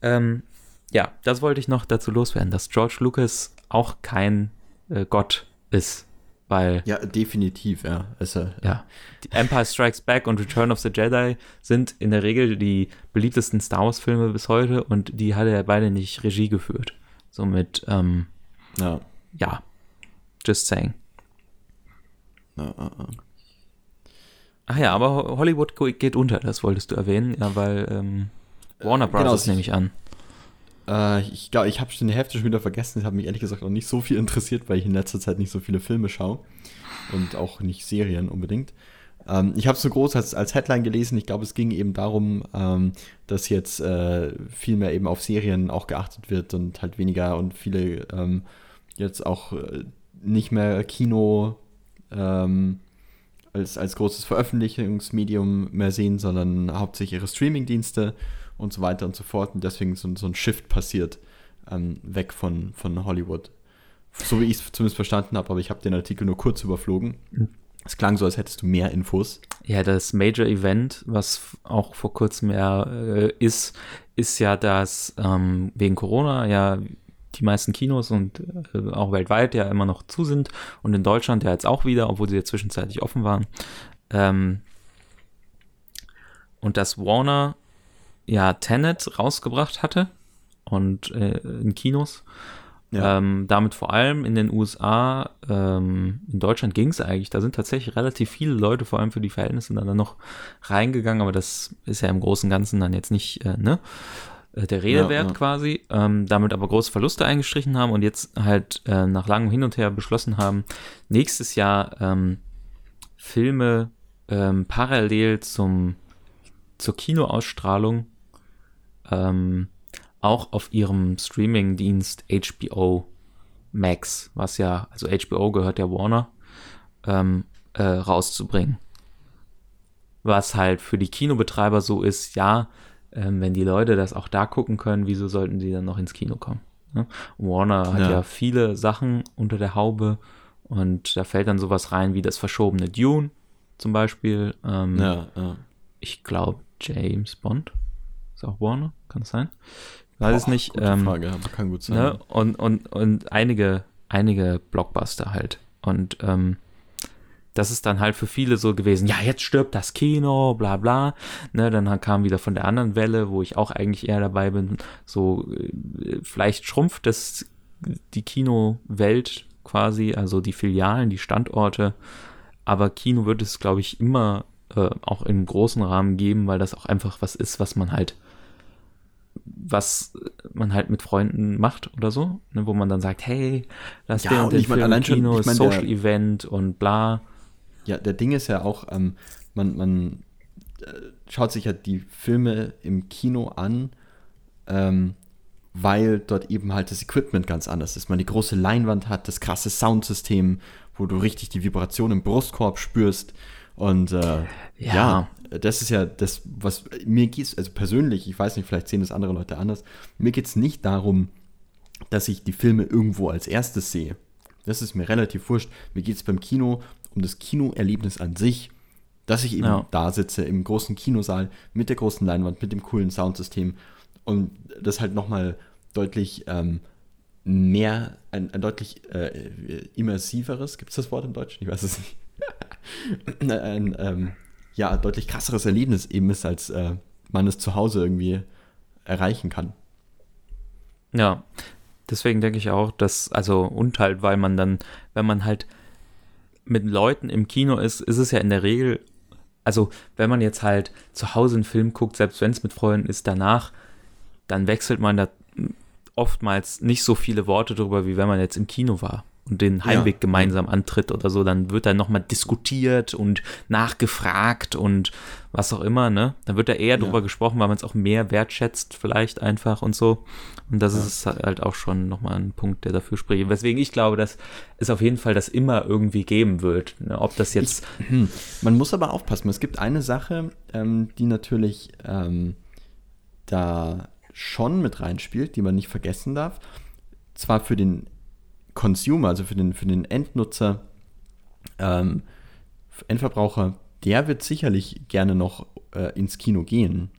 Speaker 2: Ähm, ja, das wollte ich noch dazu loswerden, dass George Lucas auch kein äh, Gott ist. Weil,
Speaker 3: ja, definitiv, ja. Also,
Speaker 2: ja. Die Empire Strikes Back und Return of the Jedi sind in der Regel die beliebtesten Star Wars-Filme bis heute und die hat er beide nicht Regie geführt. Somit, ähm, ja. ja, just saying. ja, ja. Ach ja, aber Hollywood geht unter, das wolltest du erwähnen, ja, weil ähm, Warner Bros. Genau, nehme ich an.
Speaker 3: Äh, ich glaube, ich habe schon die Hälfte schon wieder vergessen. Das hat mich ehrlich gesagt auch nicht so viel interessiert, weil ich in letzter Zeit nicht so viele Filme schaue und auch nicht Serien unbedingt. Ähm, ich habe es so groß als, als Headline gelesen. Ich glaube, es ging eben darum, ähm, dass jetzt äh, viel mehr eben auf Serien auch geachtet wird und halt weniger und viele ähm, jetzt auch äh, nicht mehr Kino ähm, als, als großes Veröffentlichungsmedium mehr sehen, sondern hauptsächlich ihre Streamingdienste und so weiter und so fort. Und deswegen so, so ein Shift passiert ähm, weg von, von Hollywood. So wie ich es zumindest verstanden habe, aber ich habe den Artikel nur kurz überflogen. Es klang so, als hättest du mehr Infos.
Speaker 2: Ja, das Major Event, was auch vor kurzem ja äh, ist, ist ja, dass ähm, wegen Corona ja die meisten Kinos und äh, auch weltweit ja immer noch zu sind und in Deutschland ja jetzt auch wieder, obwohl sie ja zwischenzeitlich offen waren. Ähm, und dass Warner ja Tenet rausgebracht hatte und äh, in Kinos. Ja. Ähm, damit vor allem in den USA, ähm, in Deutschland ging es eigentlich. Da sind tatsächlich relativ viele Leute, vor allem für die Verhältnisse, dann noch reingegangen, aber das ist ja im Großen und Ganzen dann jetzt nicht, äh, ne? Äh, der Rede wert ja, ja. quasi, ähm, damit aber große Verluste eingestrichen haben und jetzt halt äh, nach langem Hin und Her beschlossen haben, nächstes Jahr ähm, Filme ähm, parallel zum, zur Kinoausstrahlung ähm, auch auf ihrem Streaming-Dienst HBO Max, was ja, also HBO gehört ja Warner, ähm, äh, rauszubringen. Was halt für die Kinobetreiber so ist, ja, ähm, wenn die Leute das auch da gucken können, wieso sollten sie dann noch ins Kino kommen? Ne? Warner hat ja. ja viele Sachen unter der Haube und da fällt dann sowas rein wie das verschobene Dune zum Beispiel. Ähm, ja, ja. Ich glaube James Bond. Ist auch Warner, kann es sein? Weiß es nicht. Gute ähm, Frage, aber kann gut sein. Ne? Und, und, und einige, einige Blockbuster halt. Und ähm, das ist dann halt für viele so gewesen, ja, jetzt stirbt das Kino, bla bla. Ne, dann kam wieder von der anderen Welle, wo ich auch eigentlich eher dabei bin, so äh, vielleicht schrumpft das die Kinowelt quasi, also die Filialen, die Standorte. Aber Kino wird es, glaube ich, immer äh, auch im großen Rahmen geben, weil das auch einfach was ist, was man halt was man halt mit Freunden macht oder so, ne, wo man dann sagt, hey, lass ja, den und den Film Kino, schon, ich mein, Social Event und bla.
Speaker 3: Ja, der Ding ist ja auch, ähm, man, man äh, schaut sich ja die Filme im Kino an, ähm, weil dort eben halt das Equipment ganz anders ist. Man die große Leinwand hat, das krasse Soundsystem, wo du richtig die Vibration im Brustkorb spürst. Und äh, ja. ja. das ist ja das, was mir geht, also persönlich, ich weiß nicht, vielleicht sehen das andere Leute anders, mir geht es nicht darum, dass ich die Filme irgendwo als erstes sehe. Das ist mir relativ wurscht. Mir geht es beim Kino um das Kinoerlebnis an sich, dass ich eben ja. da sitze im großen Kinosaal mit der großen Leinwand, mit dem coolen Soundsystem und das halt nochmal deutlich ähm, mehr, ein, ein deutlich äh, immersiveres, gibt es das Wort im Deutschen? Ich weiß es nicht. ein ähm, ja, deutlich krasseres Erlebnis eben ist, als äh, man es zu Hause irgendwie erreichen kann.
Speaker 2: Ja, deswegen denke ich auch, dass, also, und halt, weil man dann, wenn man halt mit Leuten im Kino ist, ist es ja in der Regel, also wenn man jetzt halt zu Hause einen Film guckt, selbst wenn es mit Freunden ist, danach, dann wechselt man da oftmals nicht so viele Worte drüber, wie wenn man jetzt im Kino war und den Heimweg ja. gemeinsam antritt oder so, dann wird da nochmal diskutiert und nachgefragt und was auch immer, ne? Dann wird da eher drüber ja. gesprochen, weil man es auch mehr wertschätzt, vielleicht einfach und so. Und das ja. ist halt auch schon nochmal ein Punkt, der dafür spricht. Weswegen ich glaube, dass es auf jeden Fall das immer irgendwie geben wird. Ne? Ob das jetzt.
Speaker 3: Ich, hm, man muss aber aufpassen. Es gibt eine Sache, ähm, die natürlich ähm, da schon mit reinspielt, die man nicht vergessen darf. Zwar für den Consumer, also für den, für den Endnutzer, ähm, Endverbraucher, der wird sicherlich gerne noch äh, ins Kino gehen.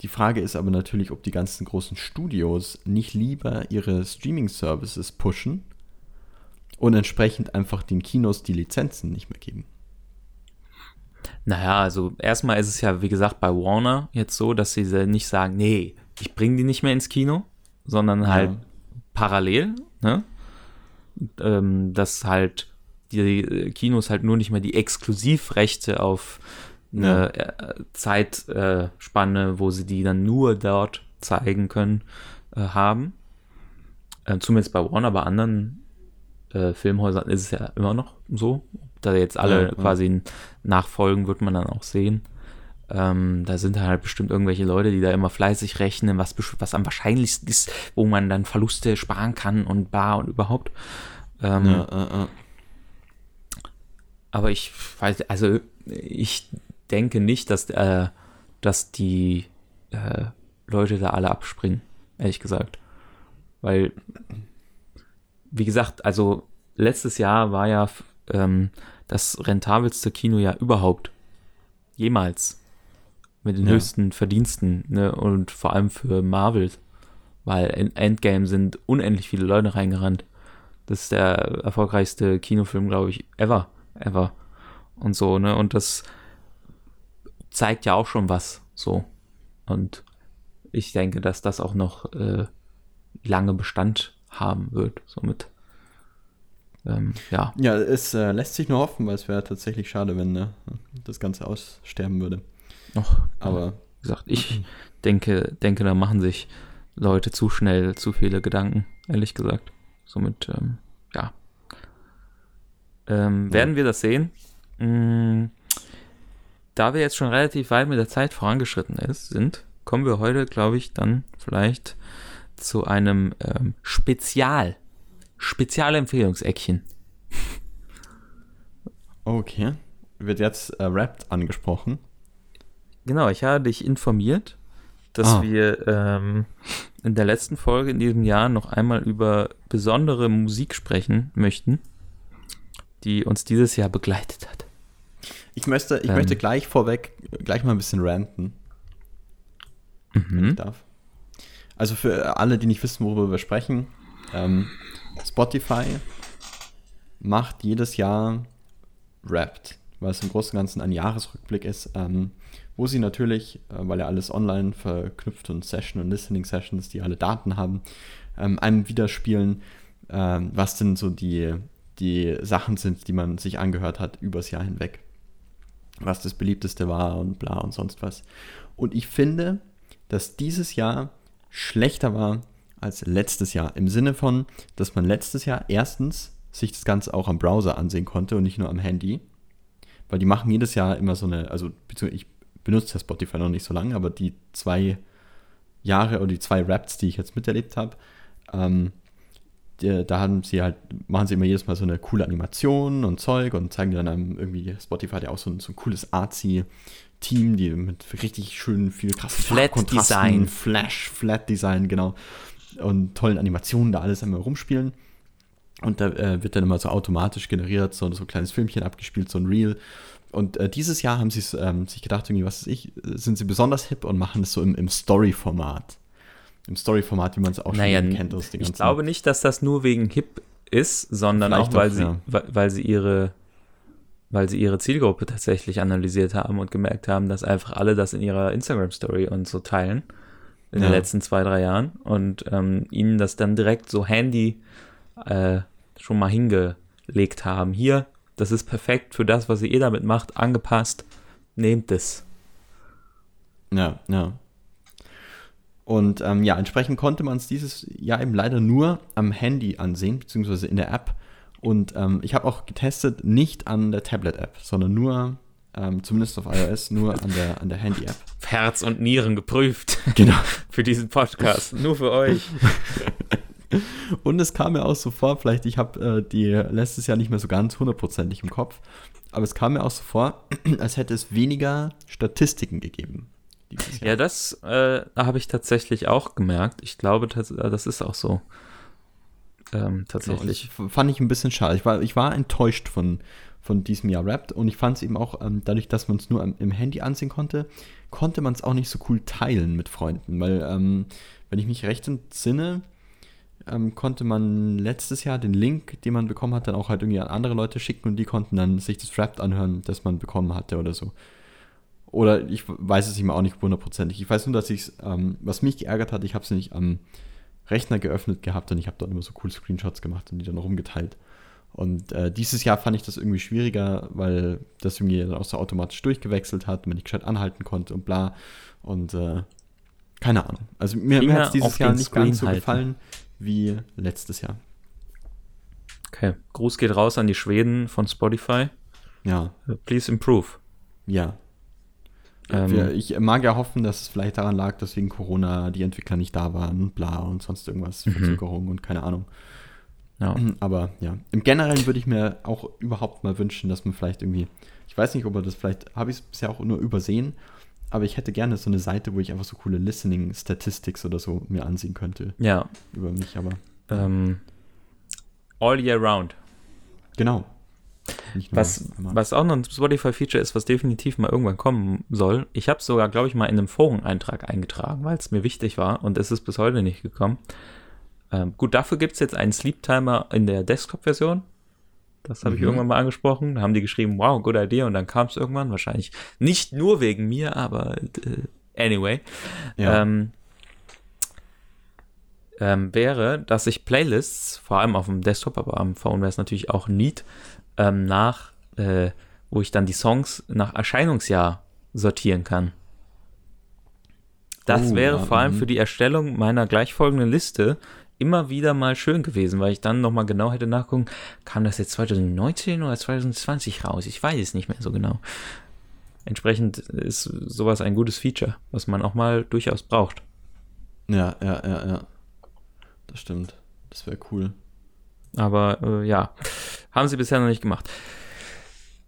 Speaker 3: Die Frage ist aber natürlich, ob die ganzen großen Studios nicht lieber ihre Streaming-Services pushen und entsprechend einfach den Kinos die Lizenzen nicht mehr geben.
Speaker 2: Naja, also erstmal ist es ja, wie gesagt, bei Warner jetzt so, dass sie nicht sagen, nee, ich bringe die nicht mehr ins Kino, sondern halt ja. parallel, ne? Ähm, dass halt die äh, Kinos halt nur nicht mehr die Exklusivrechte auf eine ja. Äh, Zeitspanne, wo sie die dann nur dort zeigen können, äh, haben. Äh, zumindest bei Warner, bei anderen äh, Filmhäusern ist es ja immer noch so. Da jetzt alle ja, quasi nachfolgen, wird man dann auch sehen. Ähm, da sind halt bestimmt irgendwelche Leute, die da immer fleißig rechnen, was, was am wahrscheinlichsten ist, wo man dann Verluste sparen kann und bar und überhaupt. Ähm, ja, äh, äh. Aber ich weiß, also ich denke nicht, dass, äh, dass die äh, Leute da alle abspringen, ehrlich gesagt. Weil, wie gesagt, also letztes Jahr war ja ähm, das rentabelste Kino ja überhaupt. Jemals. Mit den ja. höchsten Verdiensten. Ne? Und vor allem für Marvel. Weil in Endgame sind unendlich viele Leute reingerannt. Das ist der erfolgreichste Kinofilm, glaube ich, ever. Ever. Und so, ne? Und das zeigt ja auch schon was. So. Und ich denke, dass das auch noch äh, lange Bestand haben wird. Somit. Ähm, ja.
Speaker 3: Ja, es äh, lässt sich nur hoffen, weil es wäre tatsächlich schade, wenn ne, das Ganze aussterben würde.
Speaker 2: Noch. Aber. Wie gesagt, ich denke, denke, da machen sich Leute zu schnell zu viele Gedanken, ehrlich gesagt. Somit, ähm, ja. Ähm, ja. Werden wir das sehen? Hm, da wir jetzt schon relativ weit mit der Zeit vorangeschritten ist, sind, kommen wir heute, glaube ich, dann vielleicht zu einem ähm, Spezial, Spezialempfehlungseckchen.
Speaker 3: Okay. Wird jetzt äh, Rap angesprochen?
Speaker 2: Genau, ich habe dich informiert, dass ah. wir ähm, in der letzten Folge in diesem Jahr noch einmal über besondere Musik sprechen möchten, die uns dieses Jahr begleitet hat.
Speaker 3: Ich möchte, ich ähm. möchte gleich vorweg gleich mal ein bisschen ranten. Mhm. Wenn ich darf. Also für alle, die nicht wissen, worüber wir sprechen, ähm, Spotify macht jedes Jahr Wrapped, weil es im Großen und Ganzen ein Jahresrückblick ist, ähm, wo sie natürlich, äh, weil ja alles online verknüpft und Session und Listening Sessions, die alle Daten haben, ähm, einem widerspielen, ähm, was denn so die, die Sachen sind, die man sich angehört hat übers Jahr hinweg. Was das beliebteste war und bla und sonst was. Und ich finde, dass dieses Jahr schlechter war als letztes Jahr. Im Sinne von, dass man letztes Jahr erstens sich das Ganze auch am Browser ansehen konnte und nicht nur am Handy. Weil die machen jedes Jahr immer so eine, also ich benutze ja Spotify noch nicht so lange, aber die zwei Jahre oder die zwei Raps, die ich jetzt miterlebt habe, ähm, die, da haben sie halt, machen sie immer jedes Mal so eine coole Animation und Zeug und zeigen dann einem irgendwie, Spotify hat ja auch so ein, so ein cooles Artsy Team, die mit richtig schön viel krassen
Speaker 2: Flat Design.
Speaker 3: Flash, Flat Design, genau. Und tollen Animationen da alles einmal rumspielen. Und da äh, wird dann immer so automatisch generiert, so, so ein kleines Filmchen abgespielt, so ein Reel. Und äh, dieses Jahr haben sie ähm, sich gedacht, irgendwie, was weiß ich, sind sie besonders hip und machen es so im, im Story-Format. Im Story-Format, wie man es auch
Speaker 2: naja, schon kennt. Aus den ich glaube nicht, dass das nur wegen hip ist, sondern Vielleicht auch, weil, doch, sie, ja. weil, weil sie ihre weil sie ihre Zielgruppe tatsächlich analysiert haben und gemerkt haben, dass einfach alle das in ihrer Instagram-Story und so teilen in ja. den letzten zwei, drei Jahren und ähm, ihnen das dann direkt so handy äh, schon mal hingelegt haben. Hier, das ist perfekt für das, was ihr eh damit macht, angepasst, nehmt es.
Speaker 3: Ja, ja. Und ähm, ja, entsprechend konnte man es dieses Jahr eben leider nur am Handy ansehen, beziehungsweise in der App. Und ähm, ich habe auch getestet, nicht an der Tablet-App, sondern nur, ähm, zumindest auf iOS, nur an der, an der Handy-App.
Speaker 2: Herz und Nieren geprüft.
Speaker 3: Genau.
Speaker 2: für diesen Podcast. Nur für euch.
Speaker 3: und es kam mir auch so vor, vielleicht, ich habe äh, die letztes Jahr nicht mehr so ganz hundertprozentig im Kopf, aber es kam mir auch so vor, als hätte es weniger Statistiken gegeben.
Speaker 2: Ja, das äh, habe ich tatsächlich auch gemerkt. Ich glaube, das, das ist auch so. Ähm, tatsächlich.
Speaker 3: Genau, fand ich ein bisschen schade. Ich war, ich war enttäuscht von, von diesem Jahr Rapt und ich fand es eben auch, ähm, dadurch, dass man es nur am, im Handy ansehen konnte, konnte man es auch nicht so cool teilen mit Freunden, weil, ähm, wenn ich mich recht entsinne, ähm, konnte man letztes Jahr den Link, den man bekommen hat, dann auch halt irgendwie an andere Leute schicken und die konnten dann sich das Rapt anhören, das man bekommen hatte oder so. Oder ich weiß es immer auch nicht hundertprozentig. Ich weiß nur, dass ich es, ähm, was mich geärgert hat, ich habe es nicht am Rechner geöffnet gehabt und ich habe dort immer so cool Screenshots gemacht und die dann rumgeteilt. Und äh, dieses Jahr fand ich das irgendwie schwieriger, weil das irgendwie dann auch so automatisch durchgewechselt hat, man nicht gescheit anhalten konnte und bla. Und äh, keine Ahnung. Also mir, mir hat es dieses Jahr nicht Screen ganz so halten. gefallen wie letztes Jahr.
Speaker 2: Okay. Gruß geht raus an die Schweden von Spotify.
Speaker 3: Ja.
Speaker 2: Please improve.
Speaker 3: Ja. Ähm, ich mag ja hoffen, dass es vielleicht daran lag, dass wegen Corona die Entwickler nicht da waren und bla und sonst irgendwas, mhm. Verzögerung und keine Ahnung. Ja. Aber ja, im Generellen würde ich mir auch überhaupt mal wünschen, dass man vielleicht irgendwie, ich weiß nicht, ob er das vielleicht, habe ich es bisher auch nur übersehen, aber ich hätte gerne so eine Seite, wo ich einfach so coole Listening Statistics oder so mir ansehen könnte.
Speaker 2: Ja.
Speaker 3: Über mich, aber.
Speaker 2: Ähm, all year round.
Speaker 3: Genau.
Speaker 2: Was, was auch noch ein Spotify-Feature ist, was definitiv mal irgendwann kommen soll. Ich habe es sogar, glaube ich, mal in einem Foreneintrag eingetragen, weil es mir wichtig war und es ist bis heute nicht gekommen. Ähm, gut, dafür gibt es jetzt einen Sleep-Timer in der Desktop-Version. Das habe mhm. ich irgendwann mal angesprochen. Da haben die geschrieben, wow, good idea. Und dann kam es irgendwann. Wahrscheinlich nicht nur wegen mir, aber äh, anyway. Ja. Ähm, ähm, wäre, dass ich Playlists, vor allem auf dem Desktop, aber am Phone wäre es natürlich auch neat, ähm, nach, äh, wo ich dann die Songs nach Erscheinungsjahr sortieren kann. Das oh, wäre vor allem mhm. für die Erstellung meiner gleichfolgenden Liste immer wieder mal schön gewesen, weil ich dann nochmal genau hätte nachgucken, kam das jetzt 2019 oder 2020 raus? Ich weiß es nicht mehr so genau. Entsprechend ist sowas ein gutes Feature, was man auch mal durchaus braucht.
Speaker 3: Ja, ja, ja, ja. Das stimmt. Das wäre cool.
Speaker 2: Aber äh, ja, haben sie bisher noch nicht gemacht.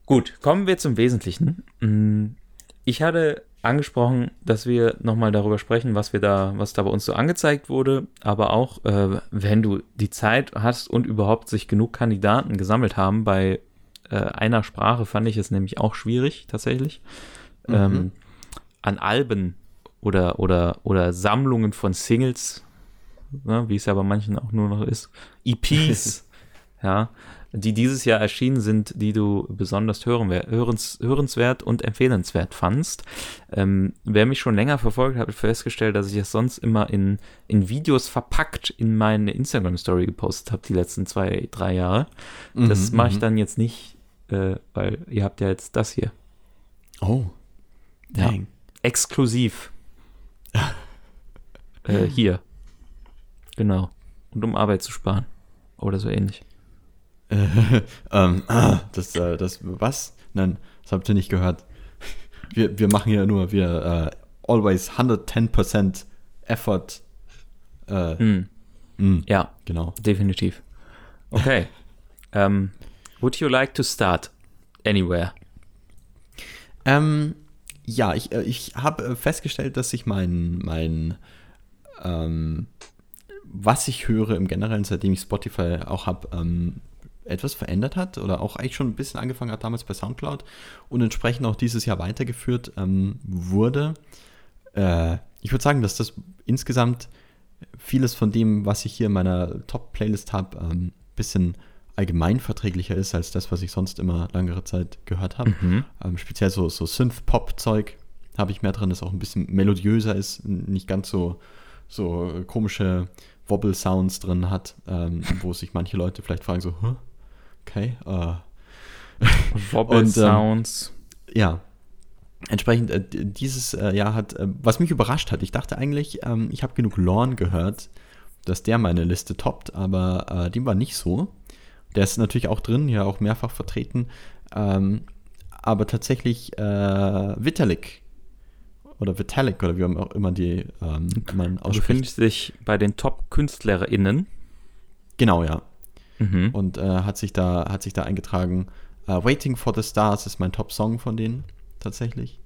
Speaker 2: Gut, kommen wir zum Wesentlichen. Mm, ich hatte angesprochen, dass wir nochmal darüber sprechen, was wir da, was da bei uns so angezeigt wurde, aber auch, äh, wenn du die Zeit hast und überhaupt sich genug Kandidaten gesammelt haben, bei äh, einer Sprache fand ich es nämlich auch schwierig, tatsächlich. Mhm. Ähm, an Alben oder, oder, oder Sammlungen von Singles, ne, wie es ja bei manchen auch nur noch ist, EPs, ja, die dieses Jahr erschienen sind, die du besonders hören, hörens, hörenswert und empfehlenswert fandst. Ähm, wer mich schon länger verfolgt, hat festgestellt, dass ich es sonst immer in, in Videos verpackt in meine Instagram-Story gepostet habe, die letzten zwei, drei Jahre. Mhm, das mache ich mhm. dann jetzt nicht, äh, weil ihr habt ja jetzt das hier.
Speaker 3: Oh.
Speaker 2: Dang. Ja, exklusiv. äh, hier. Genau. Und um Arbeit zu sparen. Oder so ähnlich.
Speaker 3: ähm, ah, das, äh, das, was? Nein, das habt ihr nicht gehört. Wir, wir machen ja nur, wir uh, always 110% Effort.
Speaker 2: Äh, mm. Mm, ja, genau. Definitiv. Okay. um, ähm, would you like to start anywhere?
Speaker 3: Ähm, ja, ich, äh, ich habe festgestellt, dass sich mein, mein ähm, was ich höre im Generellen, seitdem ich Spotify auch habe, ähm, etwas verändert hat oder auch eigentlich schon ein bisschen angefangen hat damals bei SoundCloud und entsprechend auch dieses Jahr weitergeführt ähm, wurde. Äh, ich würde sagen, dass das insgesamt vieles von dem, was ich hier in meiner Top-Playlist habe, ein ähm, bisschen allgemeinverträglicher ist als das, was ich sonst immer langere Zeit gehört habe. Mhm. Ähm, speziell so, so Synth-Pop-Zeug habe ich mehr drin, das auch ein bisschen melodiöser ist, nicht ganz so, so komische Wobble-Sounds drin hat, ähm, wo sich manche Leute vielleicht fragen so, Hä? Okay. Uh.
Speaker 2: Wobble und, Sounds.
Speaker 3: Ähm, ja. Entsprechend, äh, dieses äh, Jahr hat, äh, was mich überrascht hat, ich dachte eigentlich, ähm, ich habe genug Lorne gehört, dass der meine Liste toppt, aber äh, dem war nicht so. Der ist natürlich auch drin, ja auch mehrfach vertreten. Ähm, aber tatsächlich äh, Vitalik oder Vitalik oder wie auch immer die ähm,
Speaker 2: man ausspricht. Du findest dich bei den Top-KünstlerInnen.
Speaker 3: Genau, ja. Mhm. Und äh, hat, sich da, hat sich da eingetragen. Uh, Waiting for the Stars ist mein Top-Song von denen, tatsächlich.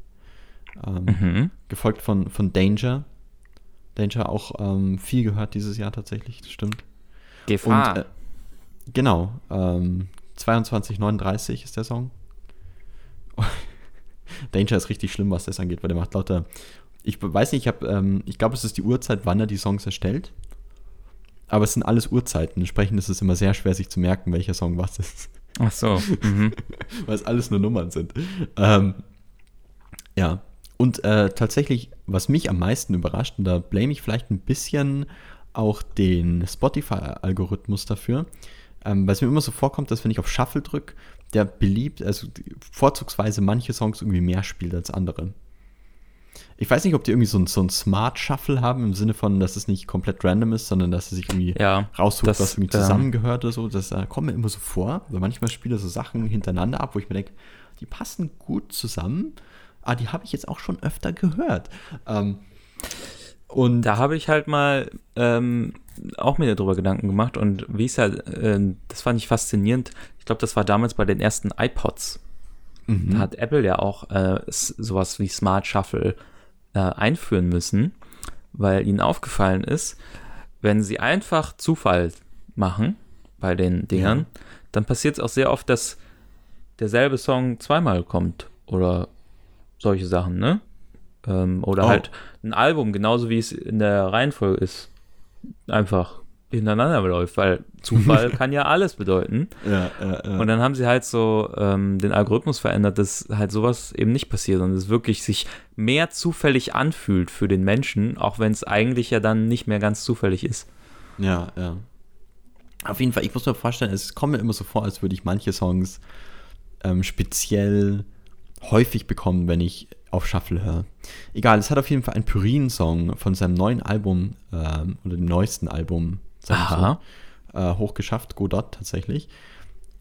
Speaker 3: Ähm, mhm. Gefolgt von, von Danger. Danger auch ähm, viel gehört dieses Jahr tatsächlich, das stimmt.
Speaker 2: Gefahr. Und, äh,
Speaker 3: genau. Ähm, 2239 ist der Song. Danger ist richtig schlimm, was das angeht, weil der macht lauter. Ich weiß nicht, ich ähm, ich glaube, es ist die Uhrzeit, wann er die Songs erstellt aber es sind alles Uhrzeiten. Entsprechend ist es immer sehr schwer, sich zu merken, welcher Song was ist.
Speaker 2: Ach so. Mhm.
Speaker 3: Weil es alles nur Nummern sind. Ähm, ja. Und äh, tatsächlich, was mich am meisten überrascht, und da blame ich vielleicht ein bisschen auch den Spotify-Algorithmus dafür, ähm, weil es mir immer so vorkommt, dass wenn ich auf Shuffle drücke, der beliebt, also vorzugsweise manche Songs irgendwie mehr spielt als andere. Ich weiß nicht, ob die irgendwie so ein, so ein Smart Shuffle haben, im Sinne von, dass es nicht komplett random ist, sondern dass es sich irgendwie
Speaker 2: ja,
Speaker 3: raussucht, das, was irgendwie zusammengehört oder so. Das äh, kommt mir immer so vor, weil manchmal spiele so Sachen hintereinander ab, wo ich mir denke, die passen gut zusammen, aber die habe ich jetzt auch schon öfter gehört. Ähm,
Speaker 2: und da habe ich halt mal ähm, auch mir darüber Gedanken gemacht und wie es halt, äh, das fand ich faszinierend. Ich glaube, das war damals bei den ersten iPods. Mhm. Da hat Apple ja auch äh, sowas wie Smart Shuffle äh, einführen müssen, weil ihnen aufgefallen ist, wenn sie einfach Zufall machen bei den Dingern, ja. dann passiert es auch sehr oft, dass derselbe Song zweimal kommt oder solche Sachen, ne? Ähm, oder oh. halt ein Album, genauso wie es in der Reihenfolge ist, einfach hintereinander läuft, weil Zufall kann ja alles bedeuten.
Speaker 3: Ja, ja, ja.
Speaker 2: Und dann haben sie halt so ähm, den Algorithmus verändert, dass halt sowas eben nicht passiert und es wirklich sich mehr zufällig anfühlt für den Menschen, auch wenn es eigentlich ja dann nicht mehr ganz zufällig ist.
Speaker 3: Ja, ja. Auf jeden Fall, ich muss mir vorstellen, es kommt mir immer so vor, als würde ich manche Songs ähm, speziell häufig bekommen, wenn ich auf Shuffle höre. Egal, es hat auf jeden Fall einen Pyrin-Song von seinem neuen Album ähm, oder dem neuesten Album
Speaker 2: Aha.
Speaker 3: So, äh, hochgeschafft, Godot tatsächlich.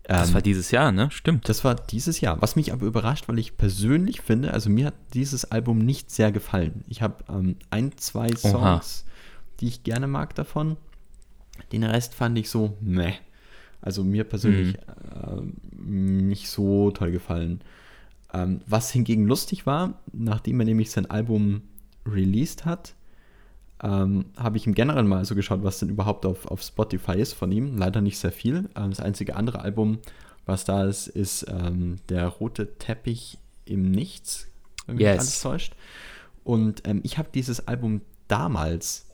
Speaker 2: das ähm, war dieses Jahr, ne? Stimmt.
Speaker 3: Das war dieses Jahr. Was mich aber überrascht, weil ich persönlich finde, also mir hat dieses Album nicht sehr gefallen. Ich habe ähm, ein, zwei Songs, Oha. die ich gerne mag davon. Den Rest fand ich so, meh. Also mir persönlich mhm. äh, nicht so toll gefallen. Ähm, was hingegen lustig war, nachdem er nämlich sein Album released hat, ähm, habe ich im Generellen mal so geschaut, was denn überhaupt auf, auf Spotify ist von ihm. Leider nicht sehr viel. Ähm, das einzige andere Album, was da ist, ist ähm, der rote Teppich im Nichts, wenn mich yes. alles täuscht. Und ähm, ich habe dieses Album damals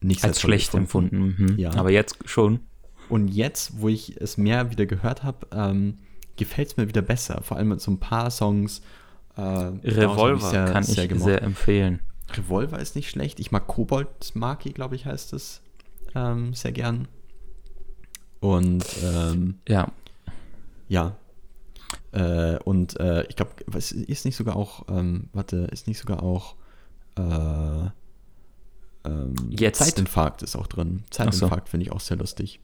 Speaker 3: nicht
Speaker 2: als schlecht empfunden. Mhm.
Speaker 3: Ja.
Speaker 2: Aber jetzt schon.
Speaker 3: Und jetzt, wo ich es mehr wieder gehört habe, ähm, gefällt es mir wieder besser. Vor allem mit so ein paar Songs.
Speaker 2: Äh, Revolver sehr, kann sehr ich sehr empfehlen.
Speaker 3: Revolver ist nicht schlecht. Ich mag Kobold Maki, glaube ich, heißt es. Ähm, sehr gern. Und ähm,
Speaker 2: ja.
Speaker 3: Ja. Äh, und äh, ich glaube, ist nicht sogar auch, ähm, warte, ist nicht sogar auch äh, ähm,
Speaker 2: Jetzt.
Speaker 3: Zeitinfarkt ist auch drin. Zeitinfarkt so. finde ich auch sehr lustig.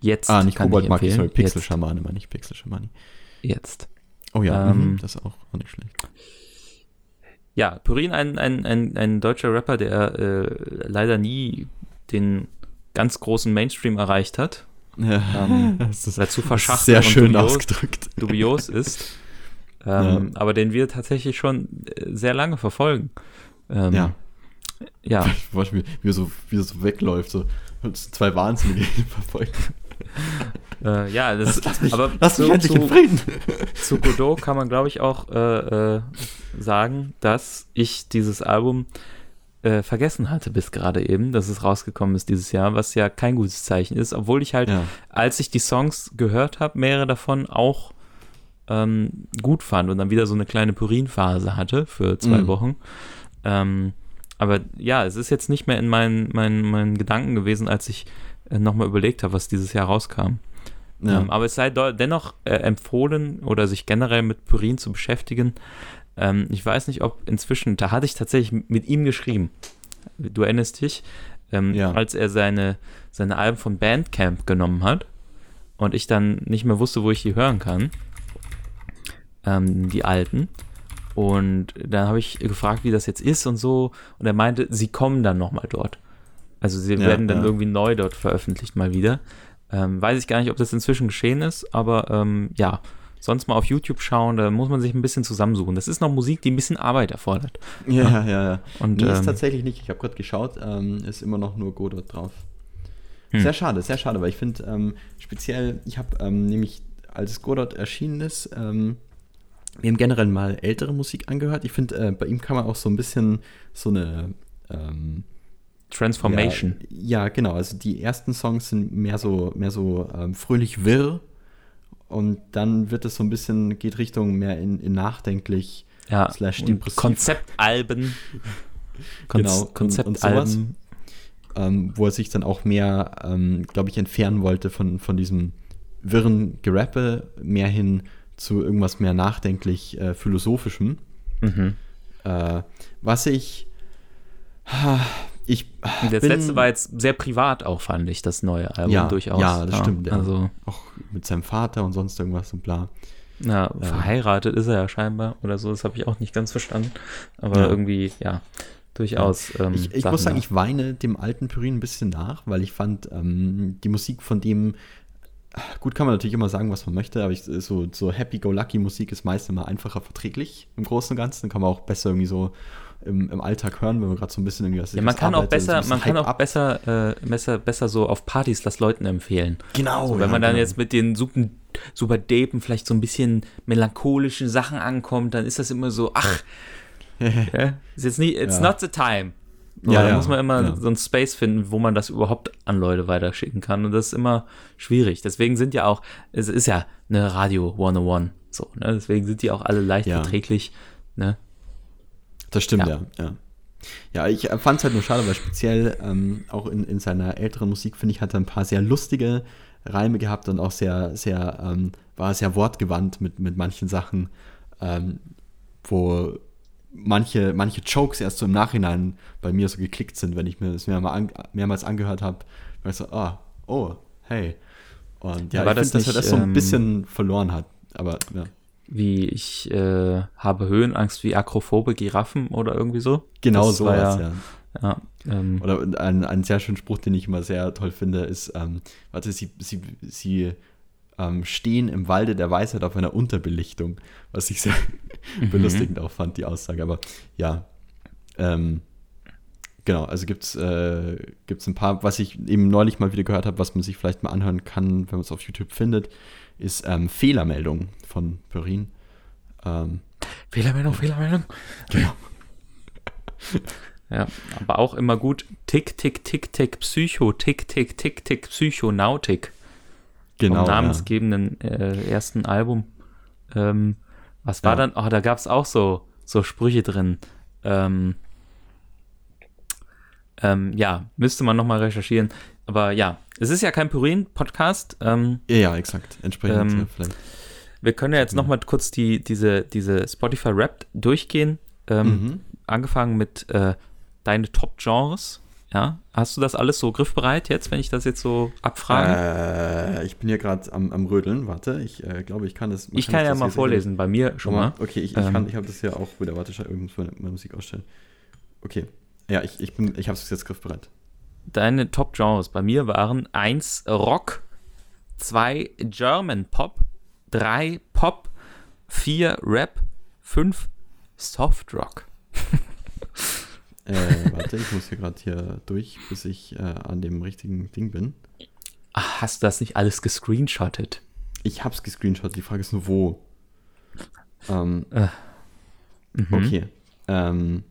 Speaker 2: Jetzt.
Speaker 3: Ah, nicht Kobold Maki, sorry, Pixel Schamane meine ich, Pixel Schamane.
Speaker 2: Jetzt.
Speaker 3: Oh ja, ähm, das ist auch, auch nicht schlecht.
Speaker 2: Ja, Purin, ein, ein, ein, ein deutscher Rapper, der äh, leider nie den ganz großen Mainstream erreicht hat.
Speaker 3: Ja,
Speaker 2: ähm, das ist, zu verschachtelt
Speaker 3: sehr schön dubios, ausgedrückt.
Speaker 2: dubios ist. Ähm, ja. Aber den wir tatsächlich schon äh, sehr lange verfolgen.
Speaker 3: Ähm, ja.
Speaker 2: Ja.
Speaker 3: Wie, wie, er so, wie er so wegläuft, so zwei Wahnsinnige verfolgen.
Speaker 2: Äh, ja, das,
Speaker 3: lass mich,
Speaker 2: aber
Speaker 3: lass mich endlich in Frieden.
Speaker 2: Zu Godot kann man, glaube ich, auch äh, äh, sagen, dass ich dieses Album äh, vergessen hatte bis gerade eben, dass es rausgekommen ist dieses Jahr, was ja kein gutes Zeichen ist, obwohl ich halt, ja. als ich die Songs gehört habe, mehrere davon auch ähm, gut fand und dann wieder so eine kleine Purin-Phase hatte für zwei mhm. Wochen. Ähm, aber ja, es ist jetzt nicht mehr in meinen, meinen, meinen Gedanken gewesen, als ich äh, nochmal überlegt habe, was dieses Jahr rauskam. Ja. Ähm, aber es sei dennoch äh, empfohlen oder sich generell mit Purin zu beschäftigen. Ähm, ich weiß nicht, ob inzwischen, da hatte ich tatsächlich mit ihm geschrieben. Du erinnerst dich, ähm, ja. als er seine, seine Alben von Bandcamp genommen hat und ich dann nicht mehr wusste, wo ich die hören kann. Ähm, die alten. Und dann habe ich gefragt, wie das jetzt ist und so. Und er meinte, sie kommen dann nochmal dort. Also sie ja, werden dann ja. irgendwie neu dort veröffentlicht mal wieder. Ähm, weiß ich gar nicht, ob das inzwischen geschehen ist, aber ähm, ja, sonst mal auf YouTube schauen, da muss man sich ein bisschen zusammensuchen. Das ist noch Musik, die ein bisschen Arbeit erfordert.
Speaker 3: Ja, ja, ja. ja. Und, nee, ähm, ist tatsächlich nicht. Ich habe gerade geschaut, ähm, ist immer noch nur Godot drauf. Hm. Sehr schade, sehr schade, weil ich finde ähm, speziell, ich habe ähm, nämlich, als Godot erschienen ist, ähm, wir haben generell mal ältere Musik angehört. Ich finde, äh, bei ihm kann man auch so ein bisschen so eine ähm,
Speaker 2: Transformation.
Speaker 3: Ja, ja, genau. Also die ersten Songs sind mehr so, mehr so ähm, fröhlich wirr und dann wird es so ein bisschen, geht Richtung mehr in, in nachdenklich
Speaker 2: ja, slash depressiv. Konzeptalben.
Speaker 3: genau, Konzeptalben. Ähm, wo er sich dann auch mehr, ähm, glaube ich, entfernen wollte von, von diesem wirren Gerappe mehr hin zu irgendwas mehr nachdenklich äh, philosophischem.
Speaker 2: Mhm.
Speaker 3: Äh, was ich ich
Speaker 2: das letzte war jetzt sehr privat auch, fand ich, das neue Album
Speaker 3: ja,
Speaker 2: durchaus.
Speaker 3: Ja, das
Speaker 2: ja,
Speaker 3: stimmt. Ja.
Speaker 2: Also,
Speaker 3: auch mit seinem Vater und sonst irgendwas und bla.
Speaker 2: Ja, äh, verheiratet ist er ja scheinbar oder so, das habe ich auch nicht ganz verstanden. Aber irgendwie, ja, durchaus.
Speaker 3: Ähm, ich, ich muss sagen, ich weine dem alten Pyrin ein bisschen nach, weil ich fand, ähm, die Musik von dem, gut kann man natürlich immer sagen, was man möchte, aber ich, so, so Happy-Go-Lucky-Musik ist meist immer einfacher verträglich im Großen und Ganzen. Dann kann man auch besser irgendwie so im, im Alltag hören, wenn man gerade so ein bisschen irgendwie das
Speaker 2: Ja, man kann auch besser, man kann auch besser, äh, besser, besser so auf Partys das Leuten empfehlen.
Speaker 3: Genau.
Speaker 2: So, wenn ja, man dann genau. jetzt mit den super, super Depen vielleicht so ein bisschen melancholischen Sachen ankommt, dann ist das immer so, ach, ja, ist jetzt nicht, it's ja. not the time. So, ja, da muss man immer so ein Space finden, wo man das überhaupt an Leute weiterschicken kann. Und das ist immer schwierig. Deswegen sind ja auch, es ist ja eine Radio 101. So, ne? Deswegen sind die auch alle leicht verträglich. Ne?
Speaker 3: Das stimmt, ja. Ja, ja. ja ich fand es halt nur schade, weil speziell ähm, auch in, in seiner älteren Musik, finde ich, hat er ein paar sehr lustige Reime gehabt und auch sehr, sehr, ähm, war sehr wortgewandt mit, mit manchen Sachen, ähm, wo manche, manche Jokes erst so im Nachhinein bei mir so geklickt sind, wenn ich mir das mehrmals, an, mehrmals angehört habe. Weil ich so, ah, oh, hey. Und ja, ja ich finde, dass er das so ein ähm, bisschen verloren hat. Aber ja
Speaker 2: wie ich äh, habe Höhenangst wie akrophobe Giraffen oder irgendwie so.
Speaker 3: Genau so ja,
Speaker 2: ja. ja ähm,
Speaker 3: oder ein, ein sehr schöner Spruch, den ich immer sehr toll finde, ist, ähm, warte, sie, sie, sie ähm, stehen im Walde der Weisheit auf einer Unterbelichtung, was ich sehr mhm. belustigend auch fand, die Aussage. Aber ja, ähm, genau, also gibt es äh, gibt's ein paar, was ich eben neulich mal wieder gehört habe, was man sich vielleicht mal anhören kann, wenn man es auf YouTube findet ist ähm, Fehlermeldung von Perrin.
Speaker 2: Ähm, Fehlermeldung, Fehlermeldung. Genau. ja, aber auch immer gut. Tick, tick, tick, tick, Psycho, tick, tick, tick, tick, Psychonautik. Genau. Vom namensgebenden äh, ersten Album. Ähm, was war ja. dann? Oh, da gab es auch so, so Sprüche drin. Ähm, ähm, ja, müsste man nochmal recherchieren. Aber ja, es ist ja kein Purin-Podcast. Ähm,
Speaker 3: ja, ja, exakt. Entsprechend
Speaker 2: ähm, vielleicht. Wir können ja jetzt nochmal kurz die, diese, diese Spotify-Rap durchgehen. Ähm, mhm. Angefangen mit äh, deine Top-Genres. Ja, hast du das alles so griffbereit jetzt, wenn ich das jetzt so abfrage?
Speaker 3: Äh, ich bin hier gerade am, am Rödeln. Warte, ich äh, glaube, ich kann das.
Speaker 2: Ich kann, kann ja mal vorlesen, bei mir schon mal.
Speaker 3: Okay, ich, ich, ähm, ich habe das ja auch wieder. Warte, ich irgendwo meine Musik ausstellen. Okay. Ja, ich, ich, ich habe es jetzt griffbereit
Speaker 2: deine Top-Genres bei mir waren 1 Rock, 2 German Pop, 3 Pop, 4 Rap, 5 Soft Rock.
Speaker 3: äh, warte, ich muss hier gerade hier durch, bis ich äh, an dem richtigen Ding bin.
Speaker 2: Ach, hast du das nicht alles gescreenshottet?
Speaker 3: Ich hab's gescreenshottet, die Frage ist nur wo. Ähm, äh. mhm. Okay. Ähm,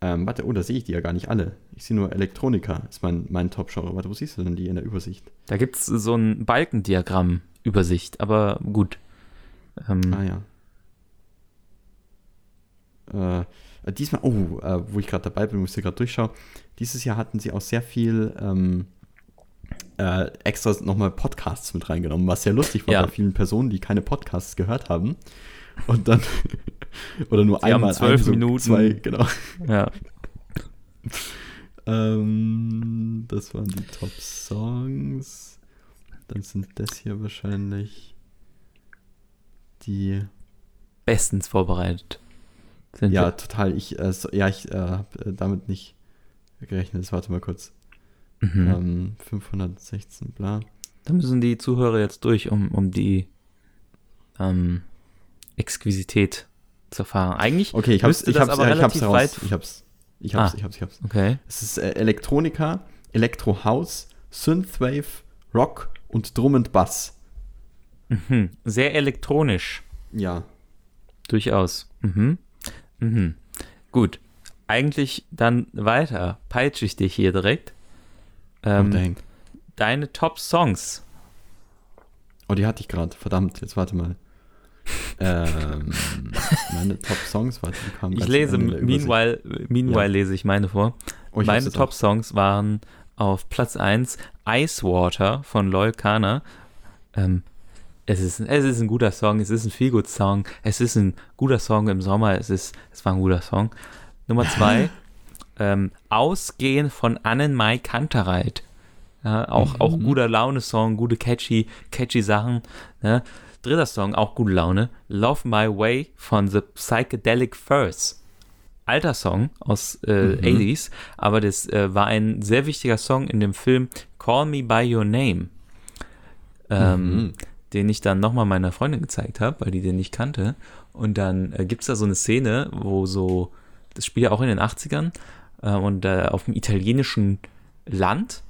Speaker 3: ähm, warte, oh, da sehe ich die ja gar nicht alle. Ich sehe nur Elektronika, ist mein, mein Top-Genre. Warte, wo siehst du denn die in der Übersicht?
Speaker 2: Da gibt es so ein Balkendiagramm-Übersicht, aber gut.
Speaker 3: Ähm, ah ja. Äh, diesmal, oh, äh, wo ich gerade dabei bin, wo ich gerade durchschaue, dieses Jahr hatten sie auch sehr viel ähm, äh, extra nochmal Podcasts mit reingenommen, was sehr lustig war ja. bei vielen Personen, die keine Podcasts gehört haben. Und dann Oder nur
Speaker 2: Sie
Speaker 3: einmal.
Speaker 2: zwölf so Minuten.
Speaker 3: Zwei, genau.
Speaker 2: Ja.
Speaker 3: ähm, das waren die Top-Songs. Dann sind das hier wahrscheinlich die
Speaker 2: bestens vorbereitet.
Speaker 3: Sind ja, wir. total. Ich, äh, so, ja, ich äh, habe äh, damit nicht gerechnet. Warte mal kurz. Mhm. Ähm, 516, bla.
Speaker 2: Da müssen die Zuhörer jetzt durch, um, um die ähm, Exquisität zu erfahren. Eigentlich
Speaker 3: okay, ich hab's, ich hab's, ja, ich hab's
Speaker 2: raus.
Speaker 3: Ich hab's. Ich hab's, ah, ich hab's, ich hab's.
Speaker 2: Okay.
Speaker 3: Es ist äh, Elektronika, Elektro House, Synthwave, Rock und Drum und Bass.
Speaker 2: Mhm. Sehr elektronisch.
Speaker 3: Ja.
Speaker 2: Durchaus. Mhm. Mhm. Gut. Eigentlich dann weiter. Peitsche ich dich hier direkt. Ähm, oh, deine Top-Songs.
Speaker 3: Oh, die hatte ich gerade. Verdammt, jetzt warte mal ähm, meine Top-Songs, warte,
Speaker 2: Ich lese, meanwhile, meanwhile ja. lese ich meine vor. Oh, ich meine Top-Songs waren auf Platz 1 Ice Water von Loyal Kana. Ähm, es ist, es ist ein guter Song, es ist ein viel gut Song, es ist ein guter Song im Sommer, es ist, es war ein guter Song. Nummer zwei, ähm, Ausgehen von Annenmai Kantereit. Ja, auch, mhm. auch guter Laune-Song, gute catchy, catchy Sachen. Ne? Dritter Song, auch gute Laune. Love My Way von The Psychedelic Furs. Alter Song aus äh, mhm. 80s, aber das äh, war ein sehr wichtiger Song in dem Film Call Me By Your Name. Ähm, mhm den ich dann nochmal meiner Freundin gezeigt habe, weil die den nicht kannte. Und dann äh, gibt es da so eine Szene, wo so, das spielt ja auch in den 80ern, äh, und äh, auf dem italienischen Land,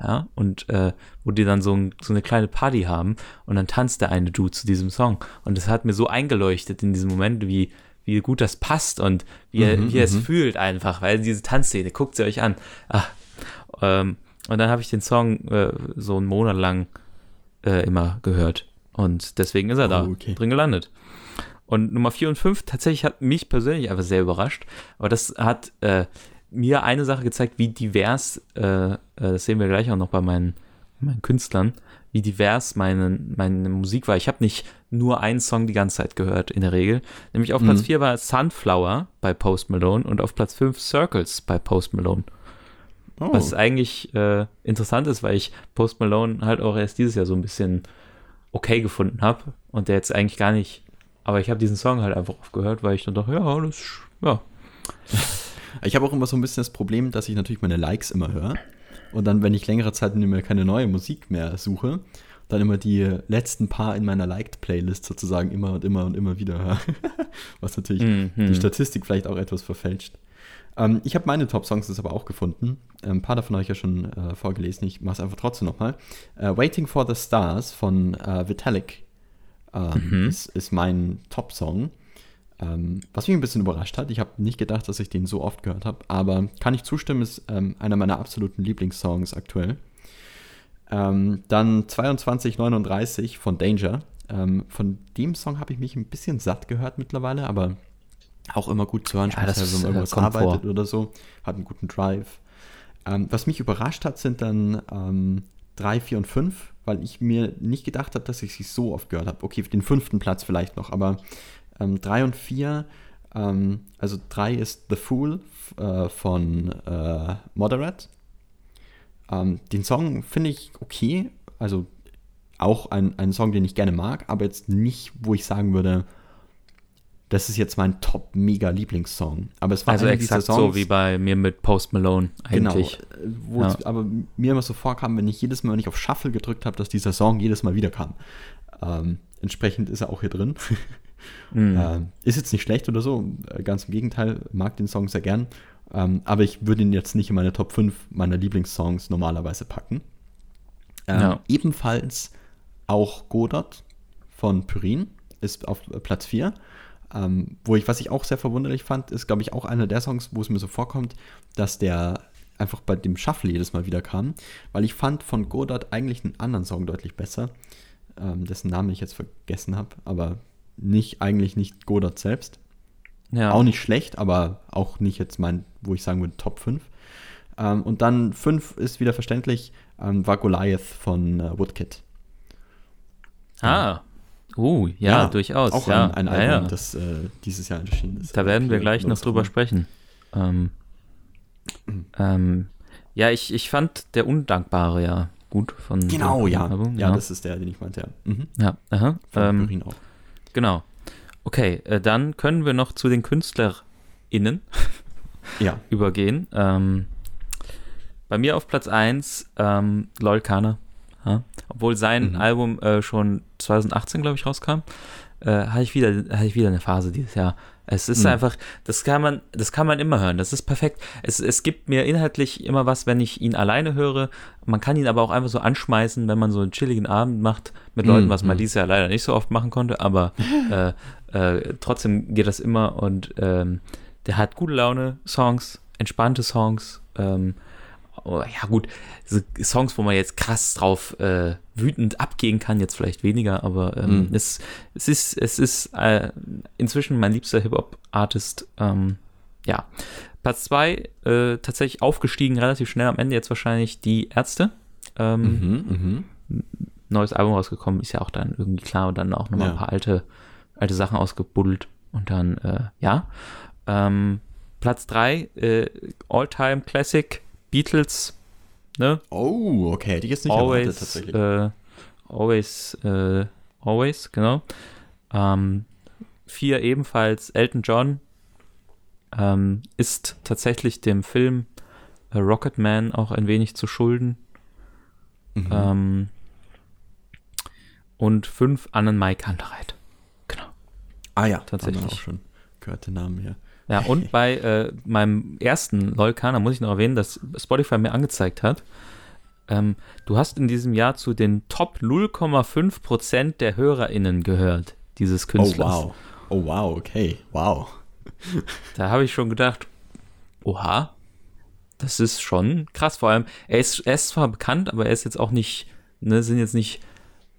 Speaker 2: ja, und äh, wo die dann so, ein, so eine kleine Party haben und dann tanzt der eine Dude zu diesem Song. Und das hat mir so eingeleuchtet in diesem Moment, wie, wie gut das passt und wie, mhm, er, wie er es mhm. fühlt einfach, weil diese Tanzszene, guckt sie euch an. Ach, ähm, und dann habe ich den Song äh, so einen Monat lang äh, immer gehört. Und deswegen ist er da oh, okay. drin gelandet. Und Nummer 4 und 5 tatsächlich hat mich persönlich einfach sehr überrascht. Aber das hat äh, mir eine Sache gezeigt, wie divers, äh, äh das sehen wir gleich auch noch bei meinen, meinen Künstlern, wie divers meine, meine Musik war. Ich habe nicht nur einen Song die ganze Zeit gehört, in der Regel. Nämlich auf mhm. Platz 4 war Sunflower bei Post Malone und auf Platz 5 Circles bei Post Malone. Oh. Was eigentlich äh, interessant ist, weil ich Post Malone halt auch erst dieses Jahr so ein bisschen okay gefunden habe und der jetzt eigentlich gar nicht. Aber ich habe diesen Song halt einfach aufgehört, weil ich dann dachte, ja, das, ja.
Speaker 3: Ich habe auch immer so ein bisschen das Problem, dass ich natürlich meine Likes immer höre. Und dann, wenn ich längere Zeit nicht mehr keine neue Musik mehr suche, dann immer die letzten paar in meiner Liked-Playlist sozusagen immer und immer und immer wieder höre. Was natürlich mm -hmm. die Statistik vielleicht auch etwas verfälscht. Ähm, ich habe meine Top-Songs jetzt aber auch gefunden. Ähm, ein paar davon habe ich ja schon äh, vorgelesen. Ich mache es einfach trotzdem nochmal. Äh, Waiting for the Stars von äh, Vitalik mhm. ist, ist, mein Top-Song. Ähm, was mich ein bisschen überrascht hat. Ich habe nicht gedacht, dass ich den so oft gehört habe. Aber kann ich zustimmen, ist ähm, einer meiner absoluten Lieblingssongs aktuell. Ähm, dann 2239 von Danger. Ähm, von dem Song habe ich mich ein bisschen satt gehört mittlerweile, aber auch immer gut zu hören, ja, speziell wenn man irgendwas arbeitet vor. oder so. Hat einen guten Drive. Ähm, was mich überrascht hat, sind dann ähm, 3, 4 und 5, weil ich mir nicht gedacht habe, dass ich sie so oft gehört habe. Okay, den fünften Platz vielleicht noch, aber 3 ähm, und 4, ähm, also 3 ist The Fool äh, von äh, Moderate. Ähm, den Song finde ich okay, also auch ein, ein Song, den ich gerne mag, aber jetzt nicht, wo ich sagen würde, das ist jetzt mein Top-Mega-Lieblingssong. Aber es war
Speaker 2: also exakt Songs, so wie bei mir mit Post Malone eigentlich.
Speaker 3: Genau, ja. aber mir immer so vorkam, wenn ich jedes Mal, wenn ich auf Shuffle gedrückt habe, dass dieser Song jedes Mal wieder kam. Ähm, entsprechend ist er auch hier drin. Mhm. Ähm, ist jetzt nicht schlecht oder so, ganz im Gegenteil, mag den Song sehr gern. Ähm, aber ich würde ihn jetzt nicht in meine Top 5 meiner Lieblingssongs normalerweise packen. Ähm, ja. Ebenfalls auch Godot von Pyrin ist auf Platz 4. Ähm, wo ich, was ich auch sehr verwunderlich fand, ist, glaube ich, auch einer der Songs, wo es mir so vorkommt, dass der einfach bei dem Shuffle jedes Mal wieder kam, weil ich fand von Godard eigentlich einen anderen Song deutlich besser, ähm, dessen Namen ich jetzt vergessen habe, aber nicht, eigentlich nicht Godard selbst. Ja. Auch nicht schlecht, aber auch nicht jetzt mein, wo ich sagen würde, Top 5. Ähm, und dann 5 ist wieder verständlich, ähm, war Goliath von äh, Woodkid.
Speaker 2: Ah, Oh, ja, ja durchaus.
Speaker 3: Auch
Speaker 2: ja.
Speaker 3: ein, ein Album, ja, das äh, dieses Jahr erschienen ist.
Speaker 2: Da werden wir gleich noch drüber sprechen. Ähm, ähm, ja, ich, ich fand der Undankbare ja gut von
Speaker 3: Genau, ja. Album, ja. das ist der, den ich meinte, ja.
Speaker 2: Mhm. Ja, aha. Von ähm, auch. Genau. Okay, äh, dann können wir noch zu den KünstlerInnen
Speaker 3: ja.
Speaker 2: übergehen. Ähm, bei mir auf Platz 1 ähm, Lol Kana ja? Obwohl sein mhm. Album äh, schon 2018, glaube ich, rauskam, äh, hatte ich, wieder, hatte ich wieder eine Phase dieses Jahr. Es ist mhm. einfach, das kann man, das kann man immer hören. Das ist perfekt. Es, es gibt mir inhaltlich immer was, wenn ich ihn alleine höre. Man kann ihn aber auch einfach so anschmeißen, wenn man so einen chilligen Abend macht mit Leuten, mhm. was man dieses Jahr leider nicht so oft machen konnte, aber äh, äh, trotzdem geht das immer und ähm, der hat gute Laune, Songs, entspannte Songs, ähm, ja gut, so Songs, wo man jetzt krass drauf äh, wütend abgehen kann, jetzt vielleicht weniger, aber ähm, mhm. es, es ist, es ist äh, inzwischen mein liebster Hip-Hop-Artist. Ähm, ja. Platz 2, äh, tatsächlich aufgestiegen, relativ schnell am Ende jetzt wahrscheinlich die Ärzte. Ähm,
Speaker 3: Mhm, mhm.
Speaker 2: Neues Album rausgekommen, ist ja auch dann irgendwie klar und dann auch nochmal
Speaker 3: Ja.
Speaker 2: ein paar alte, alte Sachen ausgebuddelt und dann, äh, ja. Ähm, Platz 3, äh, All-Time Classic, Beatles, ne?
Speaker 3: Oh, okay, hätte ich jetzt nicht erwartet
Speaker 2: always,
Speaker 3: tatsächlich.
Speaker 2: äh, always, äh, always, genau. Ähm, vier ebenfalls Elton John ähm, ist tatsächlich dem Film äh, Rocketman auch ein wenig zu schulden.
Speaker 3: Mhm.
Speaker 2: Ähm, und fünf Annenmai Kantereit. Genau.
Speaker 3: ah ja,
Speaker 2: tatsächlich.
Speaker 3: auch schon gehört den Namen hier.
Speaker 2: Ja, und bei äh, meinem ersten Lolkan, da muss ich noch erwähnen, dass Spotify mir angezeigt hat, ähm, du hast in diesem Jahr zu den Top 0,5% der HörerInnen gehört, dieses
Speaker 3: Oh
Speaker 2: Künstlers.
Speaker 3: wow. Oh wow, okay. Wow.
Speaker 2: Da habe ich schon gedacht, oha, das ist schon krass. Vor allem, er ist, er ist zwar bekannt, aber er ist jetzt auch nicht, ne, sind jetzt nicht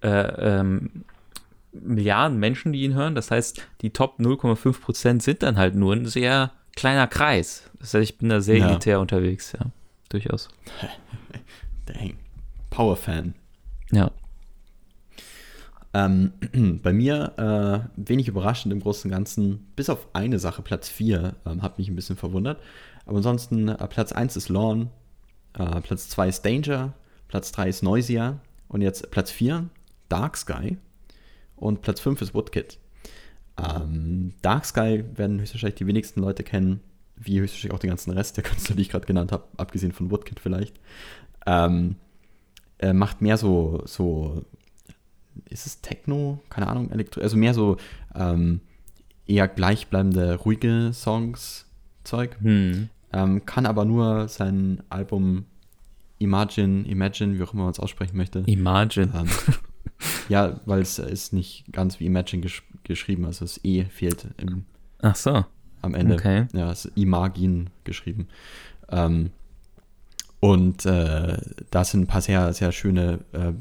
Speaker 2: äh, ähm, Milliarden Menschen, die ihn hören. Das heißt, die Top 0,5% sind dann halt nur ein sehr kleiner Kreis. Das heißt, ich bin da sehr
Speaker 3: Ja.
Speaker 2: elitär unterwegs, ja. Durchaus.
Speaker 3: Dang. Power-Fan.
Speaker 2: Ja.
Speaker 3: Ähm, bei mir äh, wenig überraschend im Großen und Ganzen, bis auf eine Sache, Platz 4, ähm, hat mich ein bisschen verwundert. Aber ansonsten, äh, Platz 1 ist Lawn, äh, Platz 2 ist Danger, Platz 3 ist Noisia und jetzt Platz 4, Dark Sky und Platz 5 ist Woodkid. Ähm, Dark Sky werden höchstwahrscheinlich die wenigsten Leute kennen, wie höchstwahrscheinlich auch den ganzen Rest der Künstler, die ich gerade genannt habe, abgesehen von Woodkid vielleicht. Ähm, er macht mehr so, so ist es Techno? Keine Ahnung, Elektro, also mehr so ähm, eher gleichbleibende, ruhige Songs, Zeug.
Speaker 2: Hm.
Speaker 3: Ähm, kann aber nur sein Album Imagine, Imagine, wie auch immer man es aussprechen möchte.
Speaker 2: Imagine.
Speaker 3: Ähm, ja, weil es ist nicht ganz wie Imagine gesch geschrieben, also das E fehlt im,
Speaker 2: Ach so.
Speaker 3: am Ende.
Speaker 2: Okay.
Speaker 3: Ja, es ist Imagine geschrieben. Ähm, und äh, da sind ein paar sehr, sehr schöne, äh,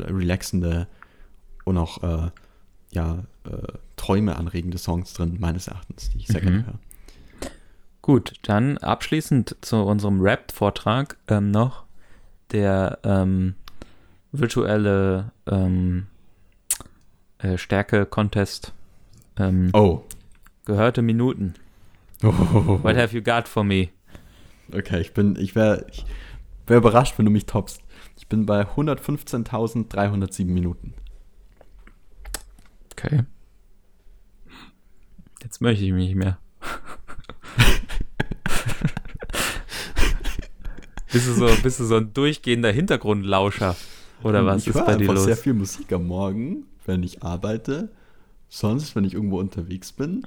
Speaker 3: relaxende und auch äh, ja, äh, Träume anregende Songs drin, meines Erachtens, die ich sehr
Speaker 2: Mhm.
Speaker 3: gerne höre.
Speaker 2: Gut, dann abschließend zu unserem Rap-Vortrag ähm, noch der ähm, virtuelle ähm, äh, Stärke-Contest. Ähm,
Speaker 3: Oh.
Speaker 2: Gehörte Minuten. What have you got for me?
Speaker 3: Okay, ich bin, ich wäre ich wär überrascht, wenn du mich toppst. Ich bin bei 115.307 Minuten.
Speaker 2: Okay. Jetzt möchte ich mich nicht mehr. bist, du so, bist du so ein durchgehender Hintergrundlauscher? Oder was
Speaker 3: ich
Speaker 2: ist
Speaker 3: höre
Speaker 2: bei dir
Speaker 3: einfach
Speaker 2: los?
Speaker 3: sehr viel Musik am Morgen, wenn ich arbeite. Sonst, wenn ich irgendwo unterwegs bin,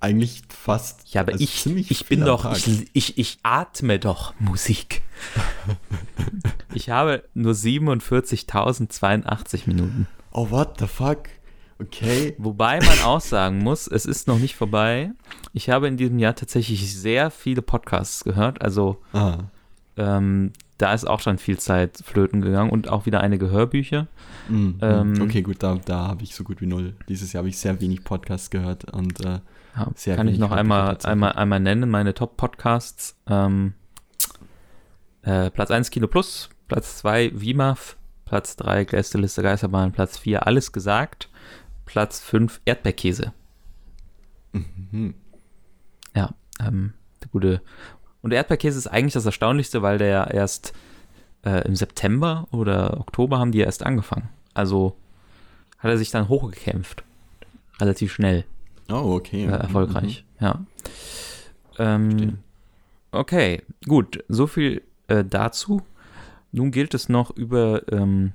Speaker 3: eigentlich fast.
Speaker 2: Ja, aber
Speaker 3: also
Speaker 2: ich,
Speaker 3: ziemlich
Speaker 2: ich bin doch, ich, ich, ich atme doch Musik. ich habe nur 47.082 Minuten.
Speaker 3: Oh, what the fuck? Okay.
Speaker 2: Wobei man auch sagen muss, es ist noch nicht vorbei. Ich habe in diesem Jahr tatsächlich sehr viele Podcasts gehört. Also
Speaker 3: Ah,
Speaker 2: ähm, da ist auch schon viel Zeit flöten gegangen und auch wieder einige Hörbücher.
Speaker 3: mm,
Speaker 2: Ähm,
Speaker 3: okay, gut, da, da habe ich so gut wie null. Dieses Jahr habe ich sehr wenig Podcasts gehört und äh,
Speaker 2: Ja,
Speaker 3: Sehr
Speaker 2: kann ich noch
Speaker 3: Hörbücher
Speaker 2: einmal, einmal, einmal nennen, meine Top-Podcasts. Ähm, äh, Platz 1 Kino Plus, Platz 2 WIMAF, Platz 3 Gästeliste Geisterbahn, Platz 4 Alles gesagt, Platz 5 Erdbeerkäse.
Speaker 3: mhm.
Speaker 2: Ja, ähm, der gute. Und der Erdbeerkäse ist eigentlich das Erstaunlichste, weil der ja erst äh, im September oder Oktober haben die ja erst angefangen. Also hat er sich dann hochgekämpft. Relativ schnell.
Speaker 3: Oh, okay.
Speaker 2: äh, erfolgreich, ja. Ähm, okay, gut, so viel äh, dazu. Nun gilt es noch über, ähm,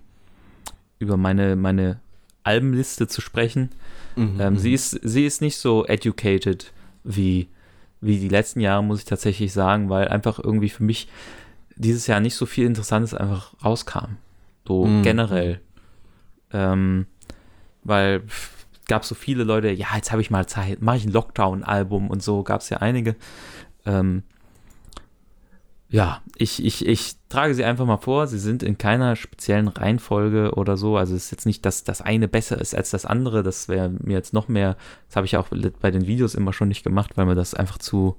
Speaker 2: über meine, meine Albenliste zu sprechen.
Speaker 3: Mhm,
Speaker 2: Ähm,
Speaker 3: mhm.
Speaker 2: sie, ist, sie ist nicht so educated wie, wie die letzten Jahre, muss ich tatsächlich sagen, weil einfach irgendwie für mich dieses Jahr nicht so viel Interessantes einfach rauskam. So
Speaker 3: Mhm.
Speaker 2: generell. Ähm, weil gab so viele Leute, ja, jetzt habe ich mal Zeit, mache ich ein Lockdown-Album und so, gab es ja einige. Ähm, ja, ich, ich, ich trage sie einfach mal vor. Sie sind in keiner speziellen Reihenfolge oder so. Also es ist jetzt nicht, dass das eine besser ist als das andere. Das wäre mir jetzt noch mehr. Das habe ich auch bei den Videos immer schon nicht gemacht, weil mir das einfach zu,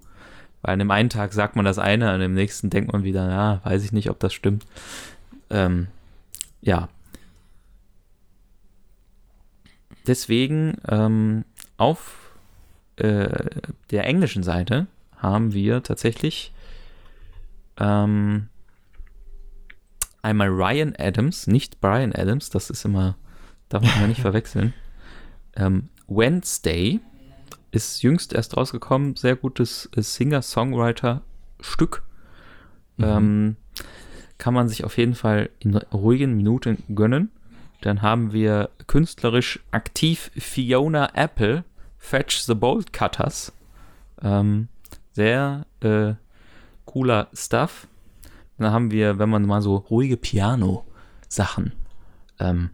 Speaker 2: Weil an dem einen Tag sagt man das eine, an dem nächsten denkt man wieder, ja, weiß ich nicht, ob das stimmt. Ähm, ja. Deswegen ähm, auf äh, der englischen Seite haben wir tatsächlich ähm, einmal Ryan Adams, nicht Brian Adams, das ist immer, darf man nicht verwechseln. Ähm, Wednesday ist jüngst erst rausgekommen, sehr gutes Singer-Songwriter-Stück. Mhm. Ähm, kann man sich auf jeden Fall in ruhigen Minuten gönnen. Dann haben wir künstlerisch aktiv Fiona Apple, Fetch the Bolt Cutters. Ähm, sehr äh, cooler Stuff. Dann haben wir, wenn man mal so ruhige Piano-Sachen. Ähm,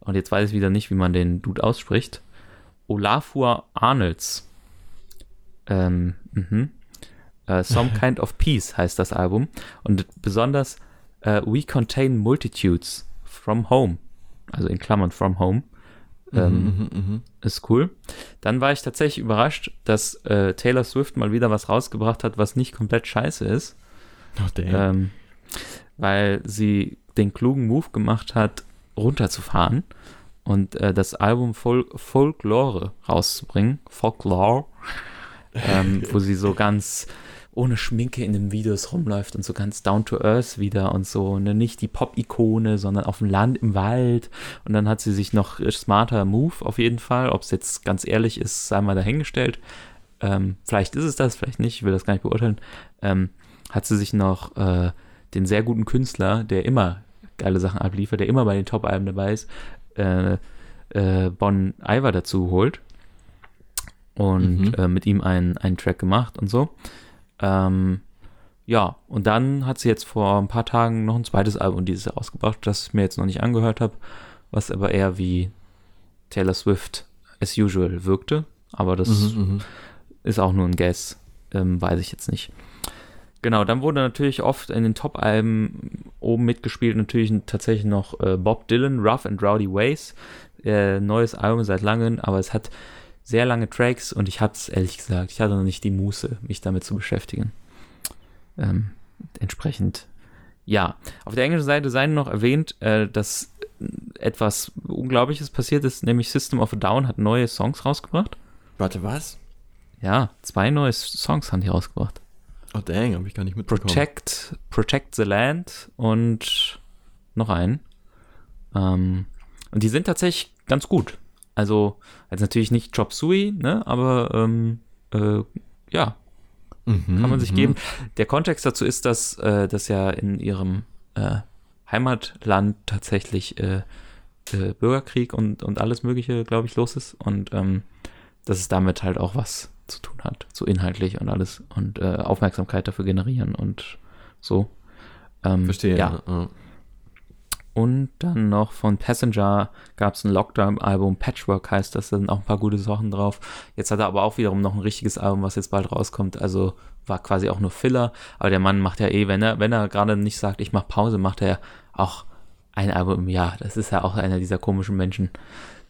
Speaker 2: und jetzt weiß ich wieder nicht, wie man den Dude ausspricht. Olafur Arnolds. Ähm, mhm. uh, Some Kind of Peace heißt das Album. Und besonders uh, We Contain Multitudes from Home. Also in Klammern from Home. Mhm, ähm, mhm, mhm, ist cool. Dann war ich tatsächlich überrascht, dass äh, Taylor Swift mal wieder was rausgebracht hat, was nicht komplett scheiße ist. Oh, ähm, weil sie den klugen Move gemacht hat, runterzufahren und äh, das Album Fol Folklore rauszubringen. Folklore. ähm, wo sie so ganz ohne Schminke in den Videos rumläuft und so ganz down to earth wieder und so, ne? nicht die Pop-Ikone, sondern auf dem Land, im Wald. Und dann hat sie sich noch smarter Move auf jeden Fall. Ob es jetzt ganz ehrlich ist, sei mal dahingestellt. Ähm, vielleicht ist es das, vielleicht nicht, ich will das gar nicht beurteilen. Ähm, hat sie sich noch äh, den sehr guten Künstler, der immer geile Sachen abliefert, der immer bei den Top-Alben dabei ist, äh, äh, Bon Iver dazu holt und mhm. äh, mit ihm einen, einen Track gemacht und so. Ähm, ja, und dann hat sie jetzt vor ein paar Tagen noch ein zweites Album dieses Jahr rausgebracht, das ich mir jetzt noch nicht angehört habe, was aber eher wie Taylor Swift as usual wirkte. Aber das mhm, mhm. ist auch nur ein Guess, ähm, weiß ich jetzt nicht. Genau, dann wurde natürlich oft in den Top-Alben oben mitgespielt, natürlich tatsächlich noch äh, Bob Dylan, Rough and Rowdy Ways. Äh, neues Album seit langem, aber es hat sehr lange Tracks und ich hatte es ehrlich gesagt, ich hatte noch nicht die Muße, mich damit zu beschäftigen. Ähm, entsprechend, ja. Auf der englischen Seite sei noch erwähnt, äh, dass etwas Unglaubliches passiert ist, nämlich System of a Down hat neue Songs rausgebracht.
Speaker 3: Warte, was?
Speaker 2: Ja, zwei neue Songs haben die rausgebracht.
Speaker 3: Oh dang, habe ich gar nicht mitbekommen.
Speaker 2: Protect, Protect the Land und noch einen. Ähm, und die sind tatsächlich ganz gut. Also, also natürlich nicht Chop Suey, ne, aber ähm, äh, ja, mhm, kann man sich mhm. geben. Der Kontext dazu ist, dass äh, das ja in ihrem äh, Heimatland tatsächlich äh, äh, Bürgerkrieg und, und alles Mögliche, glaube ich, los ist und ähm, dass es damit halt auch was zu tun hat, so inhaltlich und alles und äh, Aufmerksamkeit dafür generieren und so.
Speaker 3: Ähm, Verstehe. Ja. ja.
Speaker 2: Und dann noch von Passenger gab es ein Lockdown-Album, Patchwork heißt das, da sind auch ein paar gute Sachen drauf. Jetzt hat er aber auch wiederum noch ein richtiges Album, was jetzt bald rauskommt, also war quasi auch nur Filler. Aber der Mann macht ja eh, wenn er, wenn er gerade nicht sagt, ich mache Pause, macht er auch ein Album im Jahr. Das ist ja auch einer dieser komischen Menschen,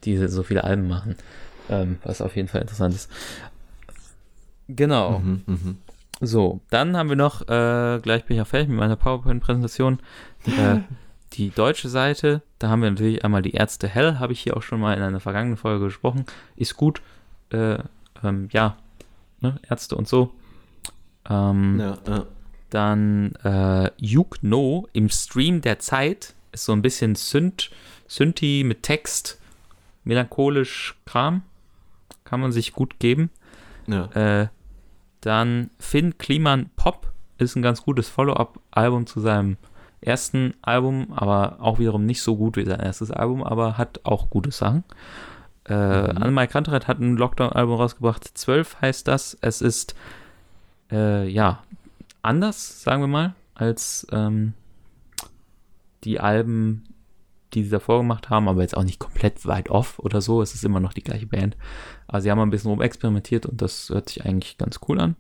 Speaker 2: die so viele Alben machen, ähm, was auf jeden Fall interessant ist. Genau. Mhm, mh. So, dann haben wir noch, äh, gleich bin ich auch fertig mit meiner PowerPoint-Präsentation. Äh, die deutsche Seite, da haben wir natürlich einmal die Ärzte Hell, habe ich hier auch schon mal in einer vergangenen Folge gesprochen. Ist gut. Äh, ähm, ja, ne? Ärzte und so. Ähm, ja, ja. Dann äh, Yuk No im Stream der Zeit ist so ein bisschen Synth, Synthi mit Text, melancholisch Kram. Kann man sich gut geben. Ja. Äh, dann Finn Kliman Pop ist ein ganz gutes Follow-up-Album zu seinem ersten Album, aber auch wiederum nicht so gut wie sein erstes Album, aber hat auch gute Sachen. Äh, mhm. Annemai Kantereit hat ein Lockdown-Album rausgebracht. 12 heißt das. Es ist, äh, ja, anders, sagen wir mal, als ähm, die Alben, die sie davor gemacht haben, aber jetzt auch nicht komplett weit off oder so. Es ist immer noch die gleiche Band. Aber sie haben ein bisschen rumexperimentiert und das hört sich eigentlich ganz cool an.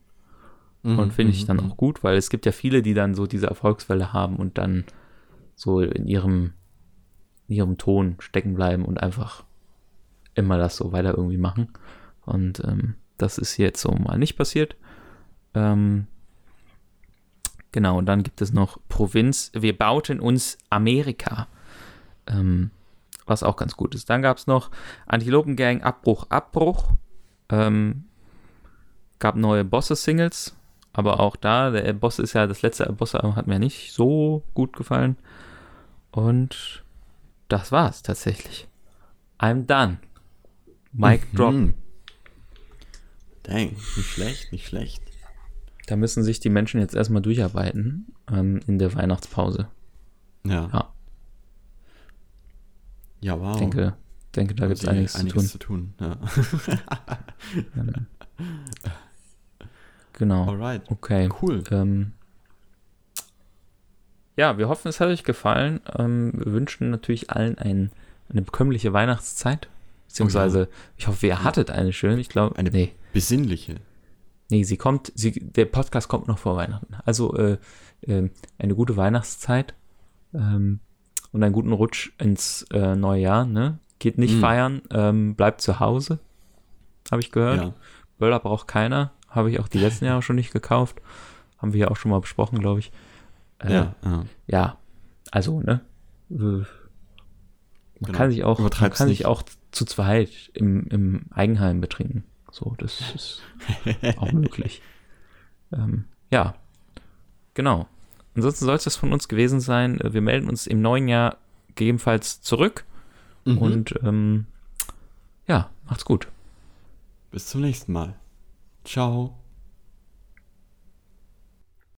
Speaker 2: Mhm, und finde ich mhm, dann mhm. auch gut, weil es gibt ja viele, die dann so diese Erfolgswelle haben und dann so in ihrem, in ihrem Ton stecken bleiben und einfach immer das so weiter irgendwie machen. Und ähm, das ist jetzt so mal nicht passiert. Ähm, genau, und dann gibt es noch Provinz. Wir bauten uns Amerika. Ähm, was auch ganz gut ist. Dann gab es noch Antilopen-Gang, Abbruch, Abbruch. Ähm, gab neue Bosse-Singles, aber auch da, der Boss ist ja, das letzte Bosse hat mir nicht so gut gefallen. Und das war's tatsächlich. I'm done. Mic mhm. drop.
Speaker 3: Dang, nicht schlecht, nicht schlecht.
Speaker 2: Da müssen sich die Menschen jetzt erstmal durcharbeiten ähm, in der Weihnachtspause.
Speaker 3: Ja. Ja, ja wow.
Speaker 2: Ich denke, denke da gibt es einiges,
Speaker 3: einiges, zu tun. Zu tun. Ja.
Speaker 2: genau.
Speaker 3: Alright.
Speaker 2: Okay.
Speaker 3: Cool.
Speaker 2: Ähm, ja, wir hoffen, es hat euch gefallen. Ähm, wir wünschen natürlich allen ein, eine bekömmliche Weihnachtszeit. Beziehungsweise, oh ja. ich hoffe, ihr hattet eine schöne. Ich glaube,
Speaker 3: eine nee. besinnliche.
Speaker 2: Nee, sie kommt, sie, der Podcast kommt noch vor Weihnachten. Also äh, äh, eine gute Weihnachtszeit ähm, und einen guten Rutsch ins äh, neue Jahr. Ne? Geht nicht mm. feiern, ähm, bleibt zu Hause, habe ich gehört. Ja. Böller braucht keiner, habe ich auch die letzten Jahre schon nicht gekauft. Haben wir ja auch schon mal besprochen, glaube ich.
Speaker 3: Äh, ja, ja.
Speaker 2: ja, also, ne? Man genau. kann sich auch, man kann sich auch zu zweit im, im Eigenheim betrinken. So, das ist auch möglich. Ähm, ja, genau. Ansonsten soll es das von uns gewesen sein. Wir melden uns im neuen Jahr gegebenenfalls zurück. Mhm. Und ähm, ja, macht's gut.
Speaker 3: Bis zum nächsten Mal. Ciao.